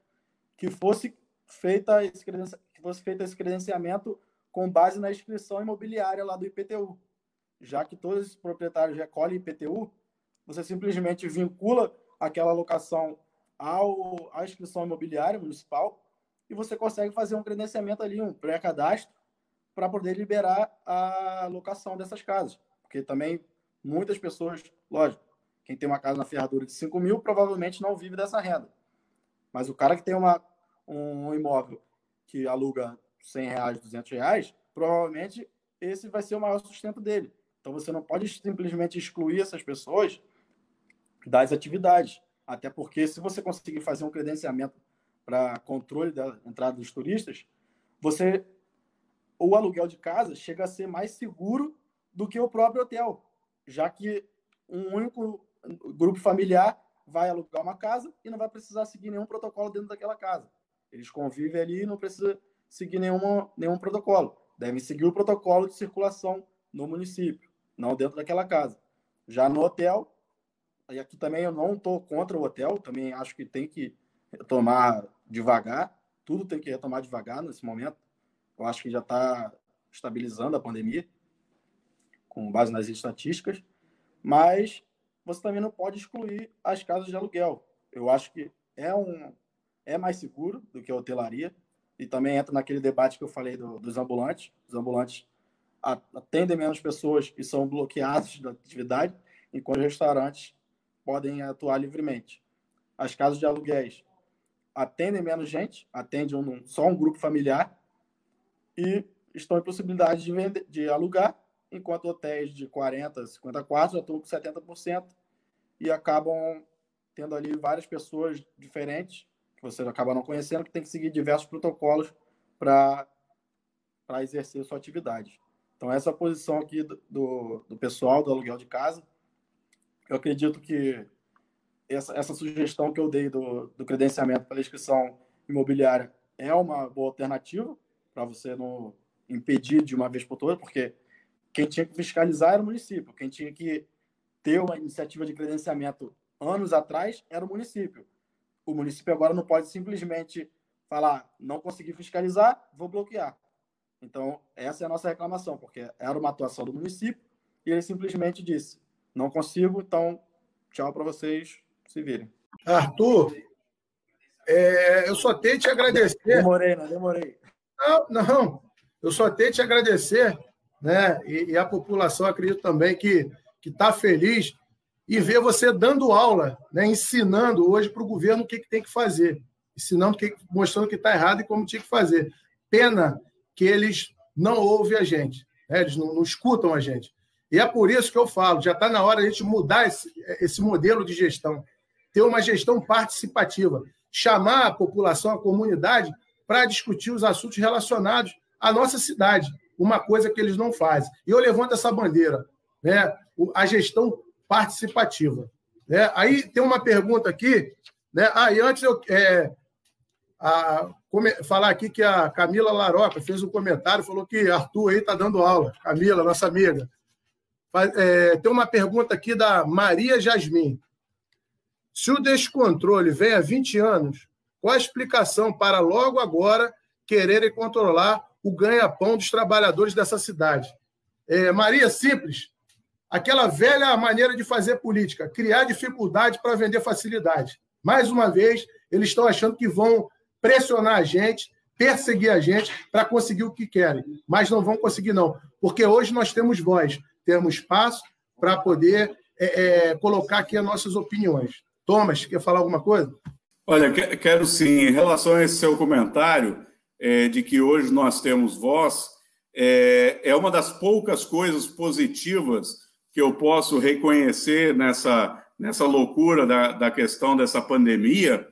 que fosse feita esse que fosse feito esse credenciamento com base na inscrição imobiliária lá do IPTU. Já que todos os proprietários recolhem IPTU, você simplesmente vincula aquela locação ao, à inscrição imobiliária municipal e você consegue fazer um credenciamento ali, um pré-cadastro, para poder liberar a locação dessas casas. Porque também muitas pessoas, lógico, quem tem uma casa na ferradura de 5 mil provavelmente não vive dessa renda. Mas o cara que tem uma, um imóvel que aluga 100 reais, 200 reais, provavelmente esse vai ser o maior sustento dele. Então você não pode simplesmente excluir essas pessoas das atividades. Até porque se você conseguir fazer um credenciamento para controle da entrada dos turistas, você o aluguel de casa chega a ser mais seguro do que o próprio hotel, já que um único grupo familiar vai alugar uma casa e não vai precisar seguir nenhum protocolo dentro daquela casa. Eles convivem ali e não precisa seguir nenhuma, nenhum protocolo. Devem seguir o protocolo de circulação no município, não dentro daquela casa. Já no hotel, e aqui também eu não estou contra o hotel, também acho que tem que retomar devagar, tudo tem que retomar devagar nesse momento. Eu acho que já está estabilizando a pandemia, com base nas estatísticas, mas você também não pode excluir as casas de aluguel. Eu acho que é, um, é mais seguro do que a hotelaria. E também entra naquele debate que eu falei do, dos ambulantes. Os ambulantes atendem menos pessoas e são bloqueados da atividade, enquanto os restaurantes podem atuar livremente. As casas de aluguéis atendem menos gente, atendem um, só um grupo familiar e estão em possibilidade de, vender, de alugar enquanto hotéis de 40, 50 quartos já estão com 70% e acabam tendo ali várias pessoas diferentes que você acaba não conhecendo, que tem que seguir diversos protocolos para exercer sua atividade. Então, essa é posição aqui do, do, do, pessoal do aluguel de casa. Eu acredito que essa, essa sugestão que eu dei do, do credenciamento para inscrição imobiliária é uma boa alternativa para você não impedir de uma vez por todas, porque quem tinha que fiscalizar era o município, quem tinha que ter uma iniciativa de credenciamento anos atrás era o município. O município agora não pode simplesmente falar, não consegui fiscalizar, vou bloquear. Então, essa é a nossa reclamação, porque era uma atuação do município e ele simplesmente disse: não consigo, então tchau para vocês, se virem. Arthur, é, eu só tenho te agradecer. Demorei, não demorei. Não, não. Eu só tenho te agradecer, né? E, e a população acredito também que está feliz e ver você dando aula, né? ensinando hoje para o governo o que, que tem que fazer, ensinando, que, mostrando o que está errado e como tinha que fazer. Pena que eles não ouvem a gente, né? eles não, não escutam a gente. E é por isso que eu falo, já está na hora de a gente mudar esse, esse modelo de gestão, ter uma gestão participativa, chamar a população, a comunidade, para discutir os assuntos relacionados à nossa cidade, uma coisa que eles não fazem. E eu levanto essa bandeira, né? a gestão participativa. Né? Aí tem uma pergunta aqui, né? Ah, e antes eu é, a, come, falar aqui que a Camila Laroca fez um comentário, falou que Arthur aí está dando aula. Camila, nossa amiga. É, tem uma pergunta aqui da Maria Jasmin. Se o descontrole vem há 20 anos, qual a explicação para logo agora quererem controlar o ganha-pão dos trabalhadores dessa cidade? É, Maria, simples. Aquela velha maneira de fazer política, criar dificuldade para vender facilidade. Mais uma vez, eles estão achando que vão pressionar a gente, perseguir a gente para conseguir o que querem, mas não vão conseguir, não, porque hoje nós temos voz, temos espaço para poder é, é, colocar aqui as nossas opiniões. Thomas, quer falar alguma coisa? Olha, quero sim. Em relação a esse seu comentário é, de que hoje nós temos voz, é, é uma das poucas coisas positivas que eu posso reconhecer nessa, nessa loucura da, da questão dessa pandemia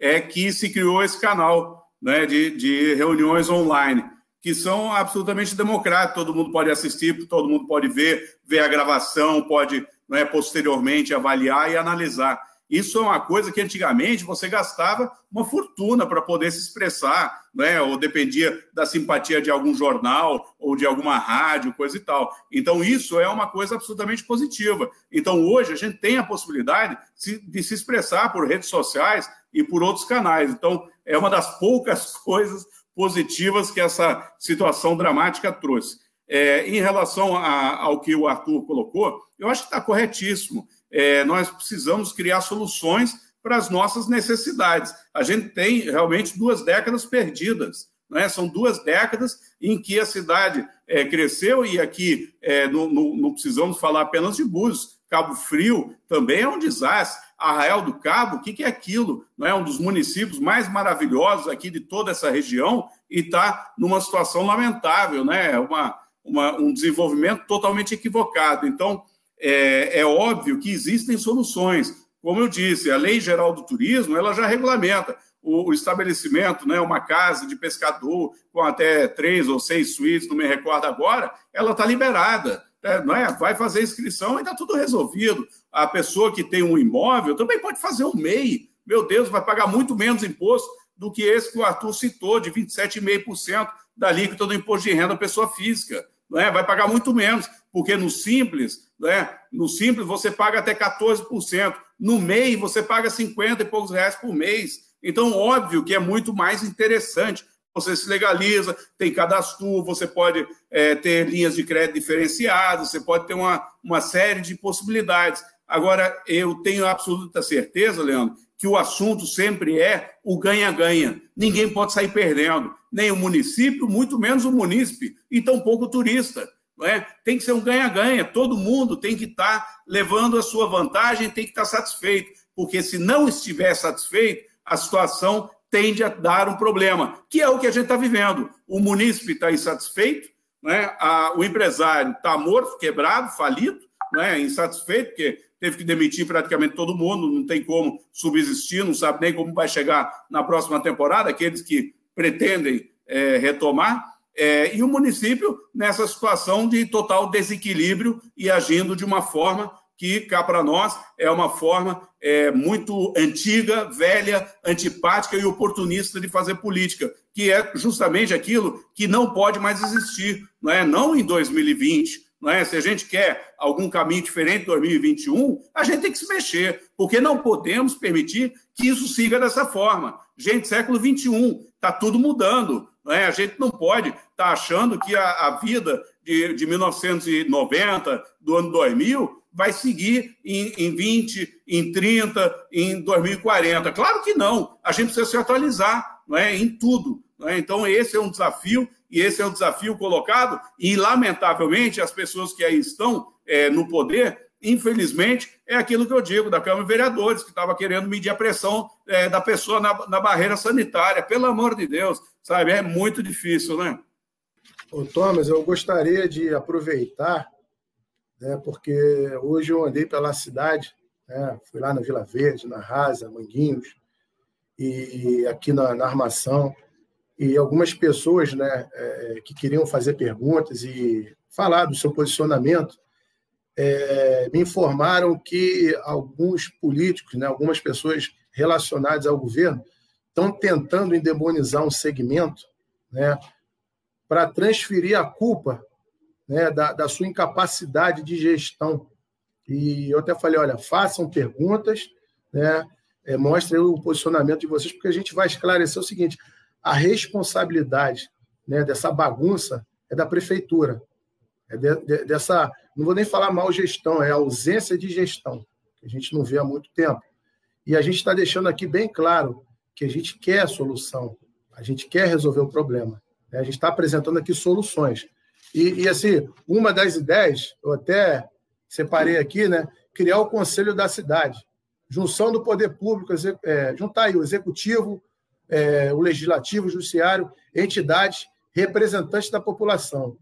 é que se criou esse canal né, de, de reuniões online, que são absolutamente democráticos, todo mundo pode assistir, todo mundo pode ver, ver a gravação, pode né, posteriormente avaliar e analisar. Isso é uma coisa que antigamente você gastava uma fortuna para poder se expressar, né? ou dependia da simpatia de algum jornal ou de alguma rádio, coisa e tal. Então, isso é uma coisa absolutamente positiva. Então, hoje, a gente tem a possibilidade de se expressar por redes sociais e por outros canais. Então, é uma das poucas [LAUGHS] coisas positivas que essa situação dramática trouxe. É, em relação a, ao que o Arthur colocou, eu acho que está corretíssimo é, nós precisamos criar soluções para as nossas necessidades. A gente tem realmente duas décadas perdidas. Né? São duas décadas em que a cidade é, cresceu, e aqui é, não, não, precisamos falar apenas de Búzios. Cabo Frio também é um desastre. Arraial do Cabo, o que, que é aquilo? Não é um dos municípios mais maravilhosos aqui de toda essa região e está numa situação lamentável, né? uma, uma, um desenvolvimento totalmente equivocado. Então, é, é óbvio que existem soluções. Como eu disse, a Lei Geral do Turismo ela já regulamenta o, estabelecimento, né, uma casa de pescador com até três ou seis suítes, não me recordo agora, ela está liberada. É, não é? Vai fazer inscrição e está tudo resolvido. A pessoa que tem um imóvel também pode fazer um MEI. Meu Deus, vai pagar muito menos imposto do que esse que o Arthur citou, de 27,5% da líquida do imposto de renda da pessoa física. É? Vai pagar muito menos, porque no Simples né? No Simples você paga até 14%. No MEI você paga 50 e poucos reais por mês. Então, óbvio que é muito mais interessante. Você se legaliza, tem cadastro, você pode é, ter linhas de crédito diferenciadas, você pode ter uma, uma série de possibilidades. Agora, eu tenho absoluta certeza, Leandro, que o assunto sempre é o ganha-ganha. Ninguém pode sair perdendo, nem o município, muito menos o munícipe, e tampouco o turista é? Tem que ser um ganha-ganha. Todo mundo tem que estar tá levando a sua vantagem, tem que estar tá satisfeito, porque se não estiver satisfeito, a situação tende a dar um problema, que é o que a gente está vivendo. O munícipe está insatisfeito, né? a, o empresário está morto, quebrado, falido, né? insatisfeito, porque teve que demitir praticamente todo mundo, não tem como subsistir, não sabe nem como vai chegar na próxima temporada, aqueles que pretendem é, retomar. É, e o município nessa situação de total desequilíbrio e agindo de uma forma que, cá para nós, é uma forma é, muito antiga, velha, antipática e oportunista de fazer política, que é justamente aquilo que não pode mais existir, não é? Não em 2020, não é? Se a gente quer algum caminho diferente em 2021, a gente tem que se mexer, porque não podemos permitir que isso siga dessa forma. Gente, século 21, está tudo mudando. É? A gente não pode estar tá achando que a, a vida de, de 1990, do ano 2000, vai seguir em, em 20, em 30, em 2040. Claro que não. A gente precisa se atualizar não é, em tudo. É? Então, esse é um desafio, e esse é um desafio colocado, e, lamentavelmente, as pessoas que aí estão é, no poder infelizmente, é aquilo que eu digo da Câmara de Vereadores, que estava querendo medir a pressão é, da pessoa na, na, barreira sanitária. Pelo amor de Deus, sabe? É muito difícil, né? Ô, Thomas, eu gostaria de aproveitar, né, porque hoje eu andei pela cidade, né, fui lá na Vila Verde, na Rasa, Manguinhos, e aqui na, na Armação, e algumas pessoas né, é, que queriam fazer perguntas e falar do seu posicionamento é, me informaram que alguns políticos, né, algumas pessoas relacionadas ao governo, estão tentando endemonizar um segmento né, para transferir a culpa né, da, da, sua incapacidade de gestão. E eu até falei: olha, façam perguntas, né, é, mostrem o posicionamento de vocês, porque a gente vai esclarecer o seguinte: a responsabilidade né, dessa bagunça é da prefeitura, é de, de, dessa não vou nem falar mal gestão, é ausência de gestão, que a gente não vê há muito tempo. E a gente está deixando aqui bem claro que a gente quer a solução, a gente quer resolver o problema. Né? A gente está apresentando aqui soluções. E, e, assim, uma das ideias, eu até separei aqui, né? Criar o conselho da cidade. Junção do poder público, é, juntar aí o executivo, é, o legislativo, o judiciário, entidades, representantes da população.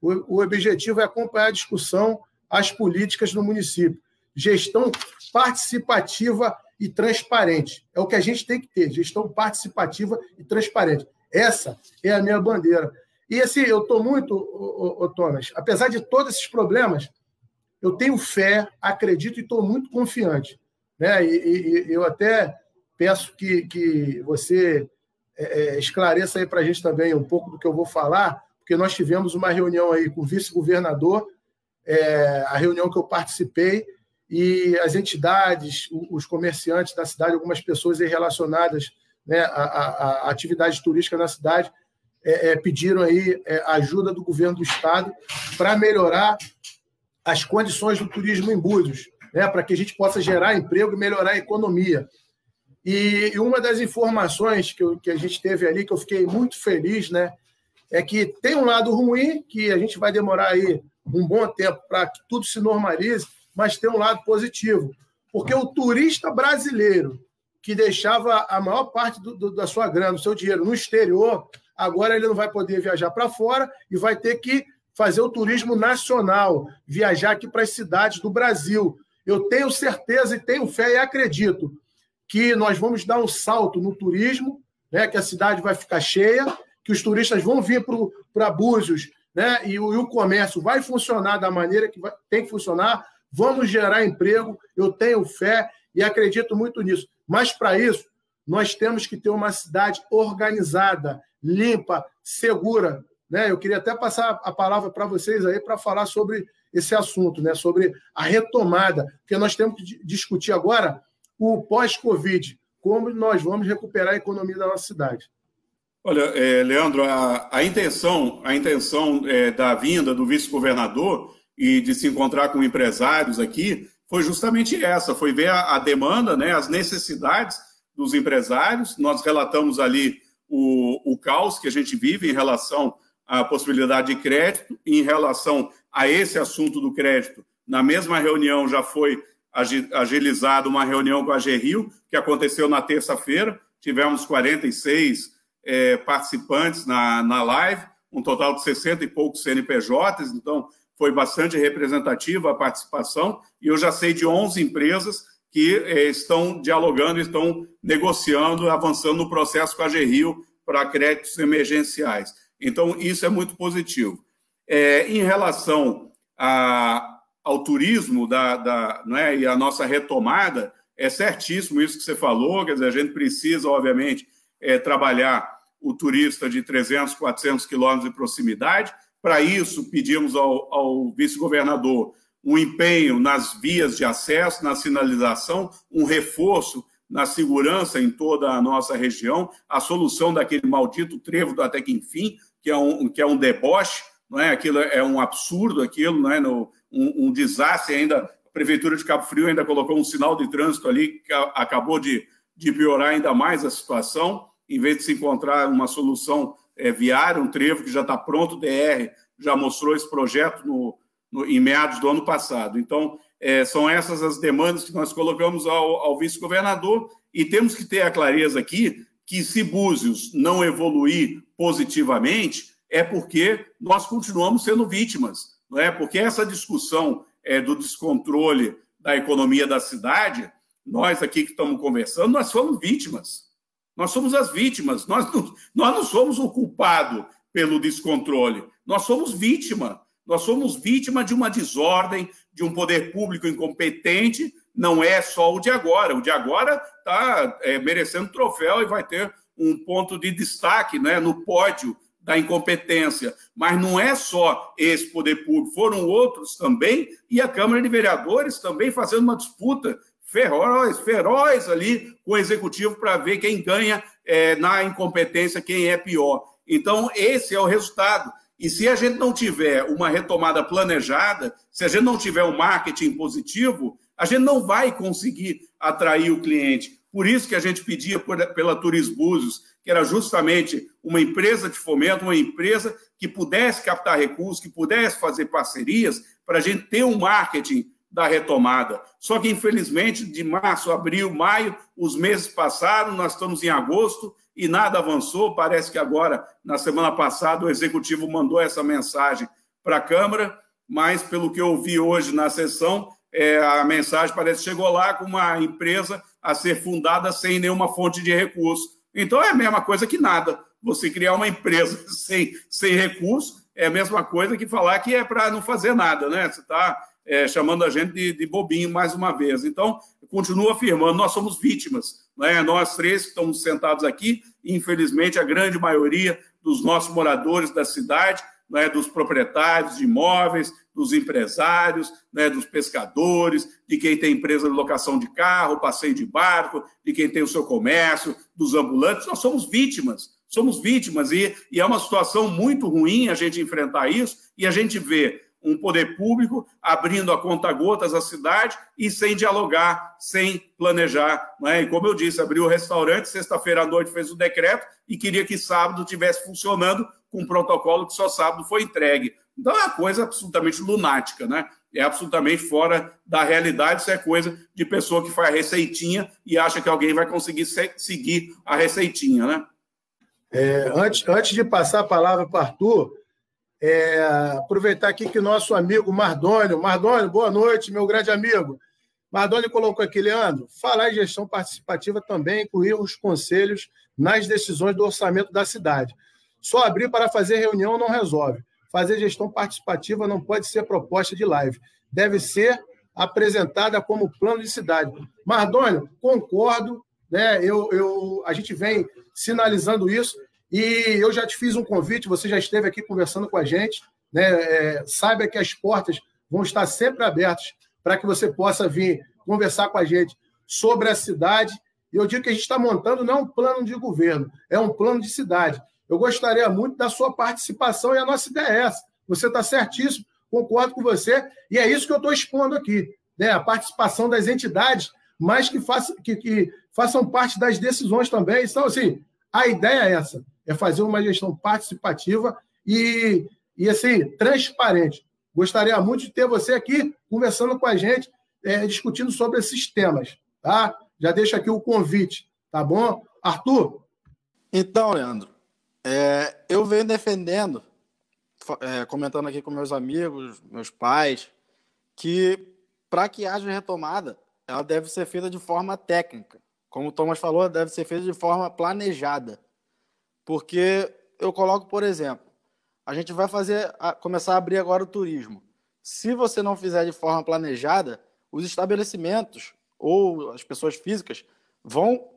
O, o objetivo é acompanhar a discussão, as políticas no município. Gestão participativa e transparente. É o que a gente tem que ter, gestão participativa e transparente. Essa é a minha bandeira. E assim, eu estou muito, ô, ô, Thomas, apesar de todos esses problemas, eu tenho fé, acredito e estou muito confiante. Né? E, e, eu até peço que, que você é, é esclareça aí para a gente também um pouco do que eu vou falar, porque nós tivemos uma reunião aí com o vice-governador, é, a reunião que eu participei, e as entidades, os comerciantes da cidade, algumas pessoas relacionadas né, atividade turística na cidade, é, é, pediram aí é, ajuda do governo do estado para melhorar as condições do turismo em Búzios, né, para que a gente possa gerar emprego e melhorar a economia. E uma das informações que, eu, que a gente teve ali, que eu fiquei muito feliz, né, é que tem um lado ruim, que a gente vai demorar aí um bom tempo para que tudo se normalize, mas tem um lado positivo. Porque o turista brasileiro, que deixava a maior parte do, do, da sua grana, do seu dinheiro no exterior, agora ele não vai poder viajar para fora e vai ter que fazer o turismo nacional, viajar aqui para as cidades do Brasil. Eu tenho certeza e tenho fé e acredito que nós vamos dar um salto no turismo, né, que a cidade vai ficar cheia que os turistas vão vir para Búzios, né? E o, e o, comércio vai funcionar da maneira que vai, tem que funcionar. Vamos gerar emprego. Eu tenho fé e acredito muito nisso. Mas para isso, nós temos que ter uma cidade organizada, limpa, segura. Né? Eu queria até passar a palavra para vocês aí para falar sobre esse assunto, né? sobre a retomada, porque nós temos que discutir agora o pós-Covid, como nós vamos recuperar a economia da nossa cidade. Olha, é, Leandro, a, a, intenção, a intenção é, da vinda do vice-governador e de se encontrar com empresários aqui foi justamente essa, foi ver a, a, demanda, né, as necessidades dos empresários. Nós relatamos ali o, o caos que a gente vive em relação à possibilidade de crédito, em relação a esse assunto do crédito. Na mesma reunião já foi agilizada uma reunião com a Geril, que aconteceu na terça-feira, tivemos 46 é, participantes na, na live, um total de 60 e poucos CNPJs, então foi bastante representativa a participação, e eu já sei de 11 empresas que é, estão dialogando, estão negociando, avançando no processo com a Gerrio para créditos emergenciais. Então, isso é muito positivo. É, em relação a, ao turismo da, da, né, e a nossa retomada, é certíssimo isso que você falou, quer dizer, a gente precisa, obviamente, é, trabalhar o turista de 300, 400 quilômetros de proximidade. Para isso, pedimos ao, ao vice-governador um empenho nas vias de acesso, na sinalização, um reforço na segurança em toda a nossa região, a solução daquele maldito trevo do Até que Enfim, que é um, que é um deboche, não é? Aquilo é um absurdo, aquilo, não é? No, um, um desastre ainda A Prefeitura de Cabo Frio ainda colocou um sinal de trânsito ali que acabou de, de piorar ainda mais a situação. Em vez de se encontrar uma solução é, viária, um trevo que já está pronto, o DR já mostrou esse projeto no, no, em meados do ano passado. Então, é, são essas as demandas que nós colocamos ao, ao vice-governador e temos que ter a clareza aqui que se Búzios não evoluir positivamente, é porque nós continuamos sendo vítimas, não é? Porque essa discussão é, do descontrole da economia da cidade, nós aqui que estamos conversando, nós somos vítimas. Nós somos as vítimas. Nós não, nós não somos o culpado pelo descontrole. Nós somos vítima. Nós somos vítima de uma desordem, de um poder público incompetente. Não é só o de agora. O de agora está é, merecendo troféu e vai ter um ponto de destaque né, no pódio da incompetência. Mas não é só esse poder público, foram outros também, e a Câmara de Vereadores também fazendo uma disputa feroz, feroz ali com o executivo para ver quem ganha é, na incompetência, quem é pior. Então, esse é o resultado. E se a gente não tiver uma retomada planejada, se a gente não tiver um marketing positivo, a gente não vai conseguir atrair o cliente. Por isso que a gente pedia pela Turisbúzios, que era justamente uma empresa de fomento, uma empresa que pudesse captar recursos, que pudesse fazer parcerias, para a gente ter um marketing da retomada. Só que, infelizmente, de março, abril, maio, os meses passaram, nós estamos em agosto e nada avançou. Parece que agora, na semana passada, o executivo mandou essa mensagem para a Câmara, mas, pelo que eu ouvi hoje na sessão, é, a mensagem parece que chegou lá com uma empresa a ser fundada sem nenhuma fonte de recurso. Então é a mesma coisa que nada. Você criar uma empresa [LAUGHS] sem, sem recurso é a mesma coisa que falar que é para não fazer nada, né? Você está é, chamando a gente de, de, bobinho mais uma vez. Então, continuo afirmando, nós somos vítimas. Né? Nós três que estamos sentados aqui, infelizmente, a grande maioria dos nossos moradores da cidade, né, dos proprietários de imóveis, dos empresários, né, dos pescadores, de quem tem empresa de locação de carro, passeio de barco, de quem tem o seu comércio, dos ambulantes, nós somos vítimas. Somos vítimas e, e é uma situação muito ruim a gente enfrentar isso e a gente vê um poder público abrindo a conta gotas a cidade e sem dialogar, sem planejar. Né? E como eu disse, abriu o restaurante, sexta-feira à noite fez o decreto e queria que sábado estivesse funcionando com um protocolo que só sábado foi entregue. Então é uma coisa absolutamente lunática, né? É absolutamente fora da realidade, isso é coisa de pessoa que faz receitinha e acha que alguém vai conseguir seguir a receitinha, né? É, antes, antes de passar a palavra para o Arthur, é, aproveitar aqui que nosso amigo Mardônio, Mardônio, boa noite, meu grande amigo. Mardônio colocou aqui, Leandro, falar em gestão participativa também incluir os conselhos nas decisões do orçamento da cidade. Só abrir para fazer reunião não resolve. Fazer gestão participativa não pode ser proposta de live. Deve ser apresentada como plano de cidade. Mardônio, concordo, né? Eu, eu, a gente vem sinalizando isso e eu já te fiz um convite, você já esteve aqui conversando com a gente, né? É, saiba que as portas vão estar sempre abertas para que você possa vir conversar com a gente sobre a cidade. E eu digo que a gente está montando não um plano de governo, é um plano de cidade. Eu gostaria muito da sua participação e a nossa ideia é essa. Você está certíssimo, concordo com você, e é isso que eu estou expondo aqui. Né? A participação das entidades, mas que, faça, que, que façam parte das decisões também. Então, assim, a ideia é essa: é fazer uma gestão participativa e, e assim, transparente. Gostaria muito de ter você aqui conversando com a gente, é, discutindo sobre esses temas. Tá? Já deixo aqui o convite, tá bom? Arthur? Então, Leandro, é, eu venho defendendo, é, comentando aqui com meus amigos, meus pais, que para que haja retomada, ela deve ser feita de forma técnica. Como o Thomas falou, deve ser feita de forma planejada. Porque eu coloco, por exemplo, a gente vai fazer, a, começar a abrir agora o turismo. Se você não fizer de forma planejada, os estabelecimentos ou as pessoas físicas vão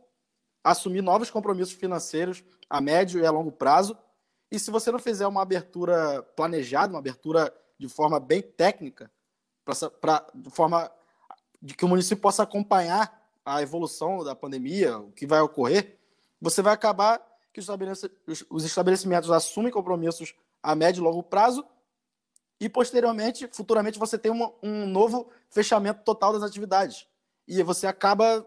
assumir novos compromissos financeiros a médio e a longo prazo. E se você não fizer uma abertura planejada, uma abertura de forma bem técnica, pra, pra, de forma de que o município possa acompanhar a evolução da pandemia, o que vai ocorrer, você vai acabar que os estabelecimentos assumem compromissos a médio e longo prazo e posteriormente, futuramente, você tem um, um novo fechamento total das atividades. E você acaba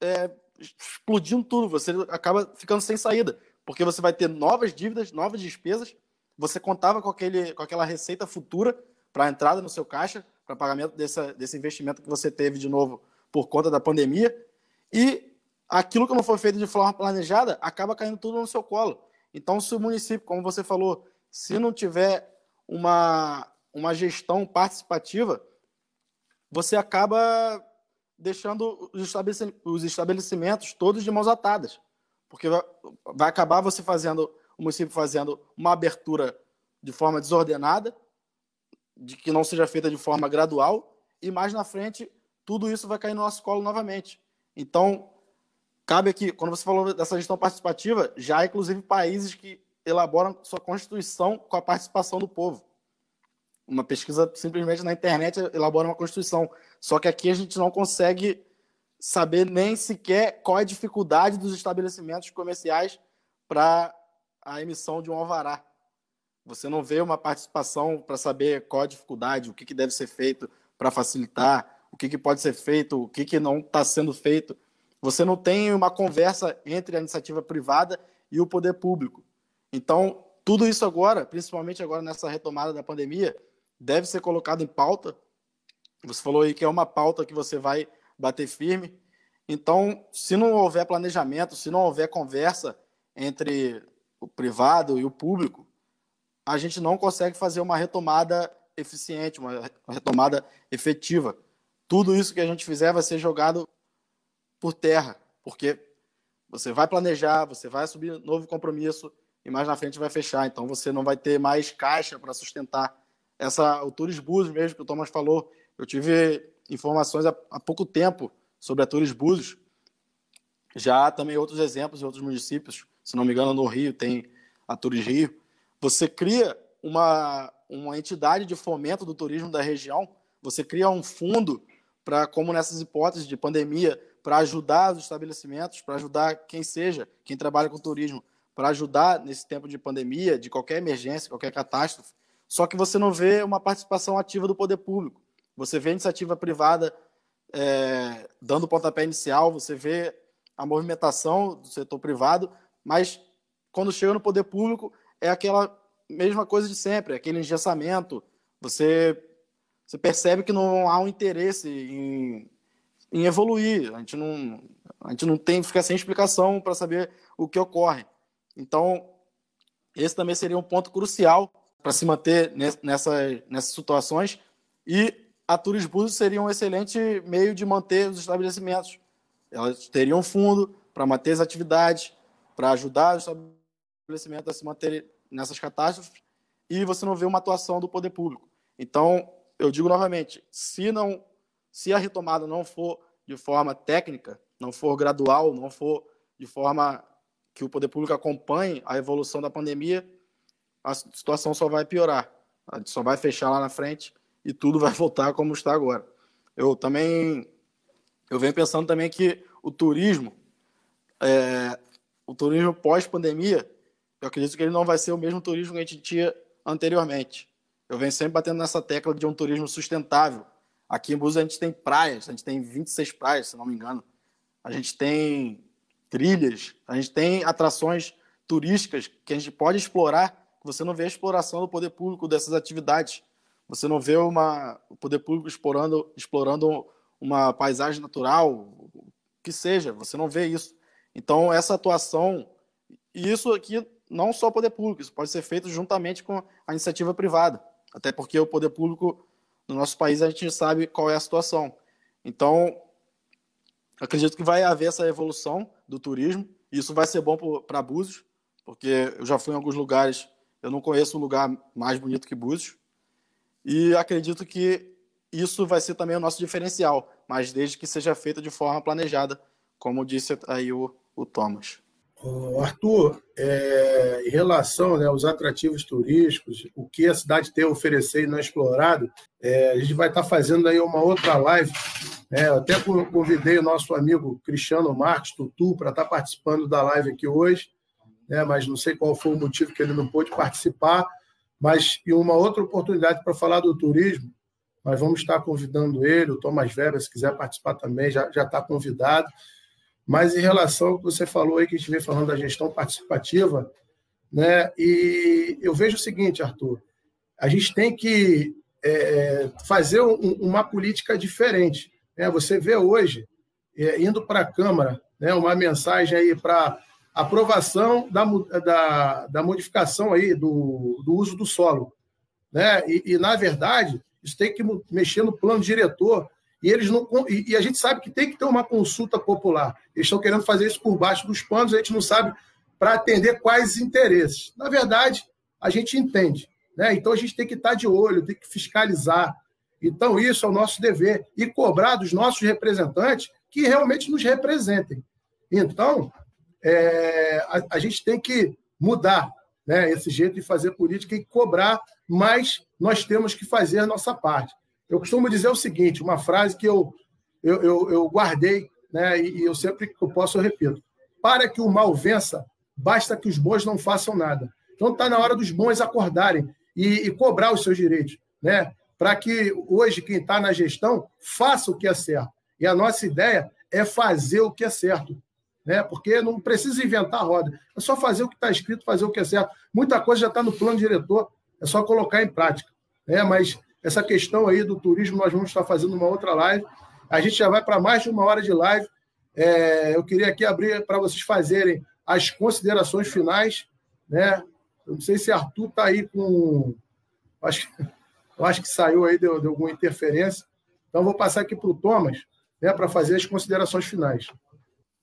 é, explodindo tudo, você acaba ficando sem saída, porque você vai ter novas dívidas, novas despesas, você contava com, aquele, com aquela receita futura para a entrada no seu caixa, para pagamento desse investimento que você teve de novo por conta da pandemia, e aquilo que não foi feito de forma planejada acaba caindo tudo no seu colo. Então, se o município, como você falou, se não tiver uma, uma gestão participativa, você acaba deixando os estabelecimentos todos de mãos atadas. Porque vai acabar você fazendo, o município fazendo uma abertura de forma desordenada, de que não seja feita de forma gradual, e mais na frente tudo isso vai cair no nosso colo novamente. Então, cabe aqui, quando você falou dessa gestão participativa, já há inclusive países que elaboram sua constituição com a participação do povo. Uma pesquisa simplesmente na internet elabora uma constituição. Só que aqui a gente não consegue saber nem sequer qual é a dificuldade dos estabelecimentos comerciais para a emissão de um alvará. Você não vê uma participação para saber qual a dificuldade, o que, que deve ser feito para facilitar, o que, que pode ser feito, o que, que não está sendo feito. Você não tem uma conversa entre a iniciativa privada e o poder público. Então, tudo isso agora, principalmente agora nessa retomada da pandemia, deve ser colocado em pauta. Você falou aí que é uma pauta que você vai bater firme. Então, se não houver planejamento, se não houver conversa entre o privado e o público, a gente não consegue fazer uma retomada eficiente, uma retomada efetiva. Tudo isso que a gente fizer vai ser jogado por terra, porque você vai planejar, você vai assumir novo compromisso e mais na frente vai fechar. Então você não vai ter mais caixa para sustentar essa o Turisbus mesmo que o Thomas falou. Eu tive informações há, há pouco tempo sobre a Turisbus. Já há também outros exemplos em outros municípios. Se não me engano, no Rio tem a Turis Rio você cria uma, uma entidade de fomento do turismo da região, você cria um fundo para, como nessas hipóteses de pandemia, para ajudar os estabelecimentos, para ajudar quem seja, quem trabalha com turismo, para ajudar nesse tempo de pandemia, de qualquer emergência, qualquer catástrofe. Só que você não vê uma participação ativa do poder público. Você vê a iniciativa privada é, dando pontapé inicial, você vê a movimentação do setor privado, mas quando chega no poder público, é aquela mesma coisa de sempre, aquele engessamento. Você, você percebe que não há um interesse em, em evoluir. A gente não, a gente não tem ficar sem explicação para saber o que ocorre. Então, esse também seria um ponto crucial para se manter nessas, nessas situações. E a Turisbus seria um excelente meio de manter os estabelecimentos. Elas teriam fundo para manter as atividades, para ajudar os estabelecimentos estabelecimento a se manter nessas catástrofes e você não vê uma atuação do poder público. Então, eu digo novamente, se não se a retomada não for de forma técnica, não for gradual, não for de forma que o poder público acompanhe a evolução da pandemia, a situação só vai piorar. A gente só vai fechar lá na frente e tudo [LAUGHS] vai voltar como está agora. Eu também eu venho pensando também que o turismo, é, o turismo pós-pandemia, eu acredito que ele não vai ser o mesmo turismo que a gente tinha anteriormente. Eu venho sempre batendo nessa tecla de um turismo sustentável. Aqui em Búzios a gente tem praias, a gente tem 26 praias, se não me engano. A gente tem trilhas, a gente tem atrações turísticas que a gente pode explorar. Você não vê a exploração do poder público dessas atividades. Você não vê uma, o poder público explorando, explorando uma paisagem natural, que seja. Você não vê isso. Então, essa atuação, e isso aqui não só o poder público, isso pode ser feito juntamente com a iniciativa privada, até porque o poder público no nosso país a gente sabe qual é a situação. Então, acredito que vai haver essa evolução do turismo, e isso vai ser bom para Búzios, porque eu já fui em alguns lugares, eu não conheço um lugar mais bonito que Búzios, e acredito que isso vai ser também o nosso diferencial, mas desde que seja feito de forma planejada, como disse aí o, o Thomas. Arthur, é, em relação né, aos atrativos turísticos, o que a cidade tem a oferecer e não é explorado, é, a gente vai estar fazendo aí uma outra live. Eu até convidei o nosso amigo Cristiano Marques, Tutu, para estar participando da live aqui hoje, né, mas não sei qual foi o motivo que ele não pôde participar. Mas, em uma outra oportunidade para falar do turismo, nós vamos estar convidando ele, o Thomas Weber, se quiser participar também, já está convidado. Mas em relação ao que você falou aí, que a gente vem falando da gestão participativa, né? E eu vejo o seguinte, Arthur, a gente tem que é, fazer um, uma política diferente. Né? Você vê hoje, é, indo para a Câmara, né, uma mensagem aí para aprovação da, da, da, modificação aí do, do uso do solo. Né? E, e, na verdade, isso tem que mexer no plano diretor. E eles não e, e a gente sabe que tem que ter uma consulta popular. Eles estão querendo fazer isso por baixo dos panos, a gente não sabe para atender quais interesses. Na verdade, a gente entende. Né? Então a gente tem que estar de olho, tem que fiscalizar. Então, isso é o nosso dever. E cobrar dos nossos representantes que realmente nos representem. Então, é, a, a, gente tem que mudar né, esse jeito de fazer política e cobrar, mas nós temos que fazer a nossa parte. Eu costumo dizer o seguinte, uma frase que eu, eu, eu, eu guardei, né, e, eu sempre que eu posso eu repito. Para que o mal vença, basta que os bons não façam nada. Então está na hora dos bons acordarem e, e cobrar os seus direitos, né? Para que hoje quem está na gestão faça o que é certo. E a nossa ideia é fazer o que é certo, né? Porque não precisa inventar a roda, é só fazer o que está escrito, fazer o que é certo. Muita coisa já está no plano diretor, é só colocar em prática, né? Mas essa questão aí do turismo, nós vamos estar fazendo uma outra live. A gente já vai para mais de uma hora de live. É, eu queria aqui abrir para vocês fazerem as considerações finais. Né? Eu não sei se Arthur está aí com. Acho, eu acho que saiu aí de, de alguma interferência. Então, vou passar aqui para o Thomas né, para fazer as considerações finais.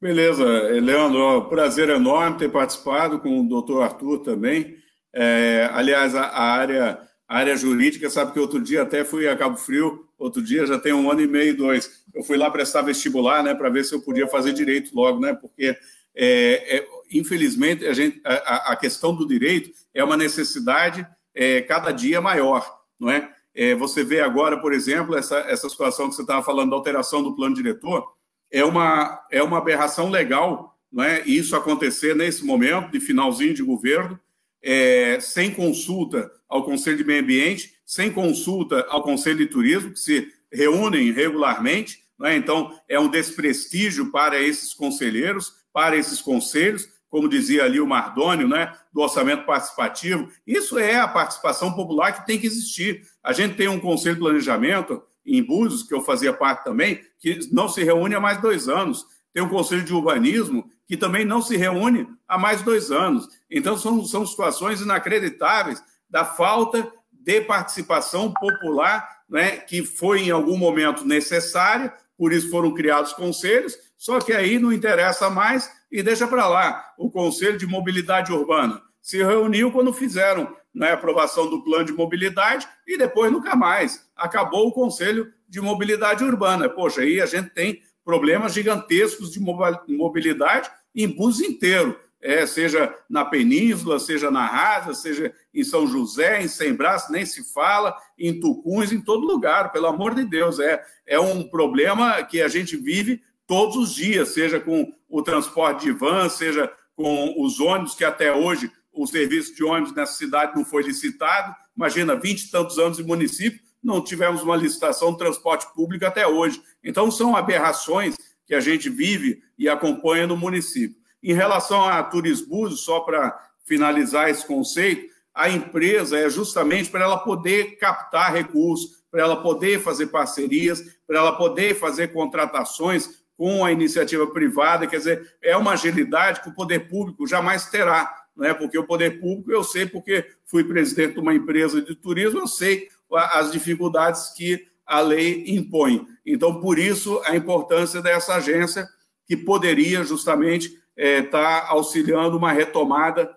Beleza, Leandro, prazer enorme ter participado com o doutor Arthur também. É, aliás, a, a área área jurídica, sabe que outro dia até fui a Cabo Frio, outro dia já tem um ano e meio, dois. Eu fui lá prestar vestibular, né, para ver se eu podia fazer direito logo, né, porque é, é, infelizmente a, gente, a, a, questão do direito é uma necessidade é, cada dia maior, não é? é? Você vê agora, por exemplo, essa, essa situação que você estava falando da alteração do plano diretor, é uma, é uma aberração legal, não é? Isso acontecer nesse momento de finalzinho de governo, é, sem consulta ao Conselho de Meio Ambiente, sem consulta ao Conselho de Turismo, que se reúnem regularmente. Né? Então, é um desprestígio para esses conselheiros, para esses conselhos, como dizia ali o Mardônio, né? do orçamento participativo. Isso é a participação popular que tem que existir. A gente tem um Conselho de Planejamento em Búzios, que eu fazia parte também, que não se reúne há mais dois anos. Tem um Conselho de Urbanismo, que também não se reúne há mais dois anos. Então, são, são situações inacreditáveis da falta de participação popular, né, que foi em algum momento necessária, por isso foram criados conselhos, só que aí não interessa mais e deixa para lá. O Conselho de Mobilidade Urbana se reuniu quando fizeram né, a aprovação do plano de mobilidade e depois nunca mais. Acabou o Conselho de Mobilidade Urbana. Poxa, aí a gente tem problemas gigantescos de mobilidade em bus inteiro, é, seja na Península, seja na Rasa, seja em São José, em Sem Braço, nem se fala, em Tucuns, em todo lugar, pelo amor de Deus. É, é um problema que a gente vive todos os dias, seja com o transporte de van, seja com os ônibus, que até hoje o serviço de ônibus nessa cidade não foi licitado. Imagina, vinte e tantos anos de município, não tivemos uma licitação de transporte público até hoje. Então, são aberrações que a gente vive e acompanha no município. Em relação a Turisbus, só para finalizar esse conceito, a empresa é justamente para ela poder captar recursos, para ela poder fazer parcerias, para ela poder fazer contratações com a iniciativa privada, quer dizer, é uma agilidade que o poder público jamais terá, né? porque o poder público, eu sei, porque fui presidente de uma empresa de turismo, eu sei as dificuldades que a lei impõe. Então, por isso, a importância dessa agência, que poderia justamente estar é, tá auxiliando uma retomada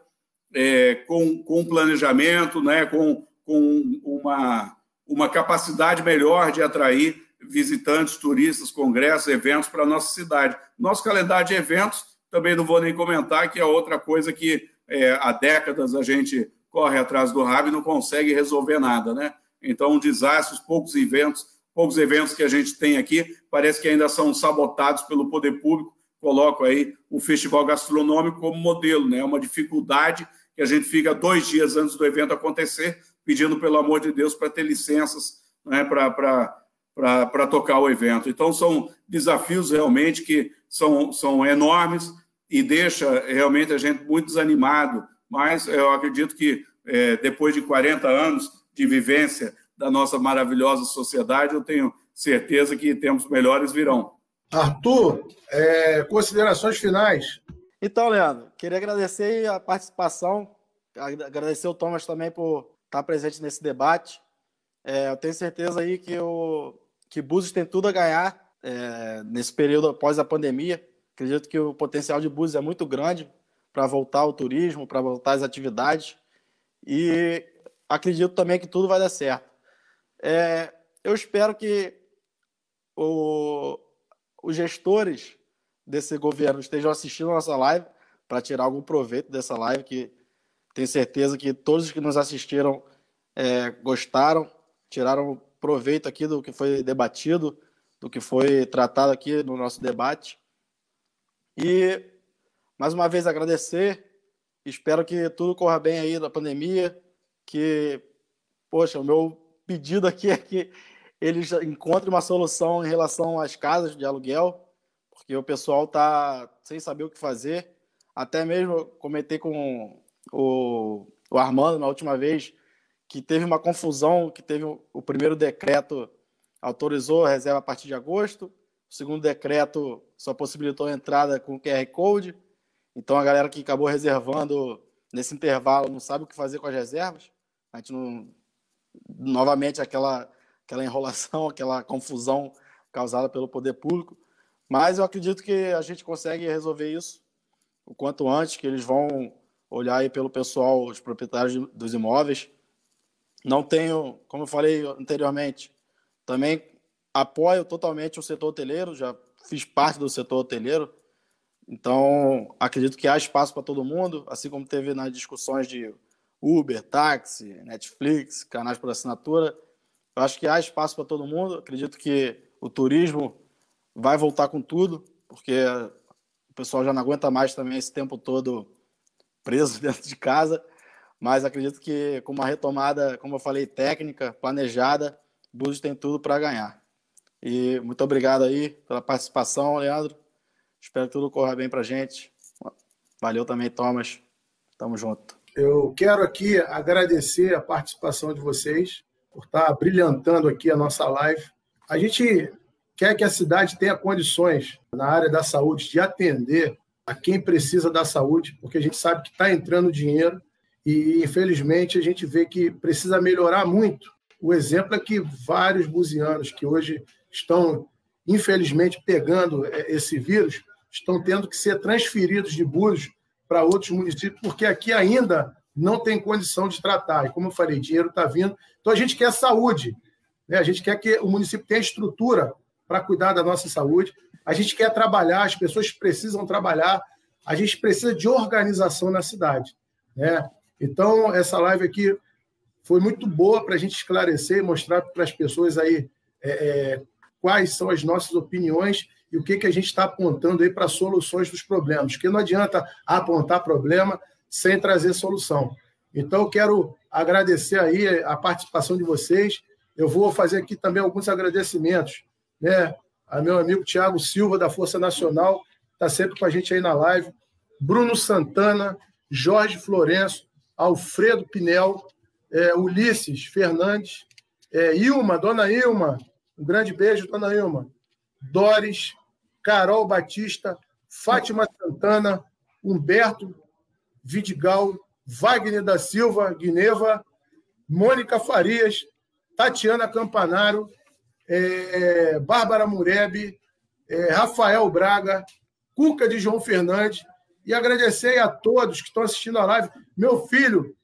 é, com, com planejamento, né, com, com uma, uma capacidade melhor de atrair visitantes, turistas, congressos, eventos para a nossa cidade. Nosso calendário de eventos, também não vou nem comentar, que é outra coisa que é, há décadas a gente corre atrás do rabo e não consegue resolver nada, né? Então, um desastre, os poucos eventos, poucos eventos que a gente tem aqui, parece que ainda são sabotados pelo poder público. Coloco aí o festival gastronômico como modelo, né? É uma dificuldade que a gente fica dois dias antes do evento acontecer, pedindo, pelo amor de Deus, para ter licenças né, para tocar o evento. Então, são desafios realmente que são, são enormes e deixa realmente a gente muito desanimado, mas eu acredito que é, depois de 40 anos de vivência da nossa maravilhosa sociedade, eu tenho certeza que tempos melhores virão. Arthur, é, considerações finais. Então, Leandro, queria agradecer a participação, agradecer o Thomas também por estar presente nesse debate. É, eu tenho certeza aí que o que Búzios tem tudo a ganhar é, nesse período após a pandemia. Acredito que o potencial de Búzios é muito grande para voltar ao turismo, para voltar às atividades. E acredito também que tudo vai dar certo. É, eu espero que o, os gestores desse governo estejam assistindo a nossa live para tirar algum proveito dessa live, que tenho certeza que todos que nos assistiram é, gostaram, tiraram proveito aqui do que foi debatido, do que foi tratado aqui no nosso debate. E, mais uma vez, agradecer. Espero que tudo corra bem aí na pandemia, que, poxa, o meu pedido aqui é que eles encontrem uma solução em relação às casas de aluguel, porque o pessoal está sem saber o que fazer. Até mesmo comentei com o, o Armando na última vez que teve uma confusão, que teve o primeiro decreto autorizou a reserva a partir de agosto, o segundo decreto só possibilitou a entrada com QR Code, então a galera que acabou reservando nesse intervalo não sabe o que fazer com as reservas, a gente não... Novamente aquela, aquela enrolação, [LAUGHS] aquela confusão causada pelo poder público, mas eu acredito que a gente consegue resolver isso o quanto antes, que eles vão olhar aí pelo pessoal, os proprietários dos imóveis, não tenho, como eu falei anteriormente, também apoio totalmente o setor hoteleiro, já fiz parte do setor hoteleiro, então acredito que há espaço para todo mundo, assim como teve nas discussões de Uber, táxi, Netflix, canais por assinatura. Eu acho que há espaço para todo mundo. Acredito que o turismo vai voltar com tudo, porque o pessoal já não aguenta mais também esse tempo todo preso [LAUGHS] dentro de casa mas acredito que com uma retomada, como eu falei, técnica, planejada, Búzios tem tudo para ganhar. E muito obrigado aí pela participação, Leandro. Espero que tudo corra bem para gente. Valeu também, Thomas. Tamo junto. Eu quero aqui agradecer a participação de vocês por estar brilhantando aqui a nossa live. A gente quer que a cidade tenha condições na área da saúde de atender a quem precisa da saúde, porque a gente sabe que está entrando dinheiro e, infelizmente, a gente vê que precisa melhorar muito. O exemplo é que vários buzianos que hoje estão, infelizmente, pegando é, esse vírus, estão tendo que ser transferidos de Búzios para outros municípios, porque aqui ainda não tem condição de tratar. E, como eu falei, dinheiro está vindo. Então, a gente quer saúde. Né? A gente quer que o município tenha estrutura para cuidar da nossa saúde. A gente quer trabalhar, as pessoas precisam trabalhar. A gente precisa de organização na cidade. Né? Então, essa live aqui foi muito boa para a gente esclarecer e mostrar para as pessoas aí é, é, quais são as nossas opiniões e o que, que a gente está apontando aí para soluções dos problemas. Porque não adianta apontar problema sem trazer solução. Então, eu quero agradecer aí a participação de vocês. Eu vou fazer aqui também alguns agradecimentos. Né? A meu amigo Tiago Silva, da Força Nacional, está sempre com a gente aí na live. Bruno Santana, Jorge Florenço, Alfredo Pinel, é, Ulisses Fernandes, é, Ilma, Dona Ilma, um grande beijo, Dona Ilma, Doris, Carol Batista, Fátima Santana, Humberto Vidigal, Wagner da Silva, Guineva, Mônica Farias, Tatiana Campanaro, é, Bárbara Mureb, é, Rafael Braga, Cuca de João Fernandes, e agradecer a todos que estão assistindo a live. Meu filho,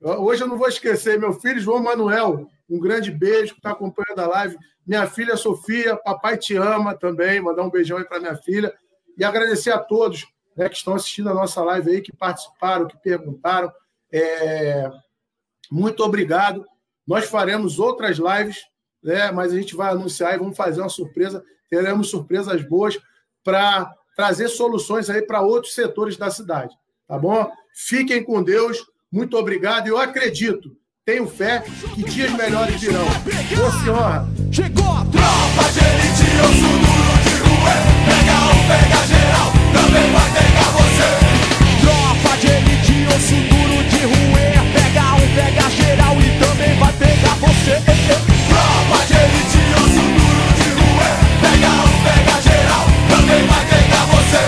hoje eu não vou esquecer, meu filho João Manuel, um grande beijo que está acompanhando a live. Minha filha Sofia, papai te ama também, mandar um beijão aí para minha filha. E agradecer a todos né, que estão assistindo a nossa live aí, que participaram, que perguntaram. É... Muito obrigado. Nós faremos outras lives, né, mas a gente vai anunciar e vamos fazer uma surpresa. Teremos surpresas boas para trazer soluções aí para outros setores da cidade, tá bom? Fiquem com Deus, Muito obrigado eu acredito, tenho fé que dias melhores virão. Boa senhora! Chegou a tropa de elite, osso duro de rua. Pega um, pega geral, também vai pegar você. Tropa de elite, osso duro de rua. Pega um, pega geral e também vai pegar você. Tropa de elite, osso duro de rua. Pega um, pega geral, também vai pegar você.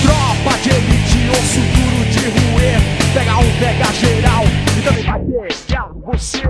Tropa de elite, osso duro de rua. Pega um, pega geral e também vai pegar Você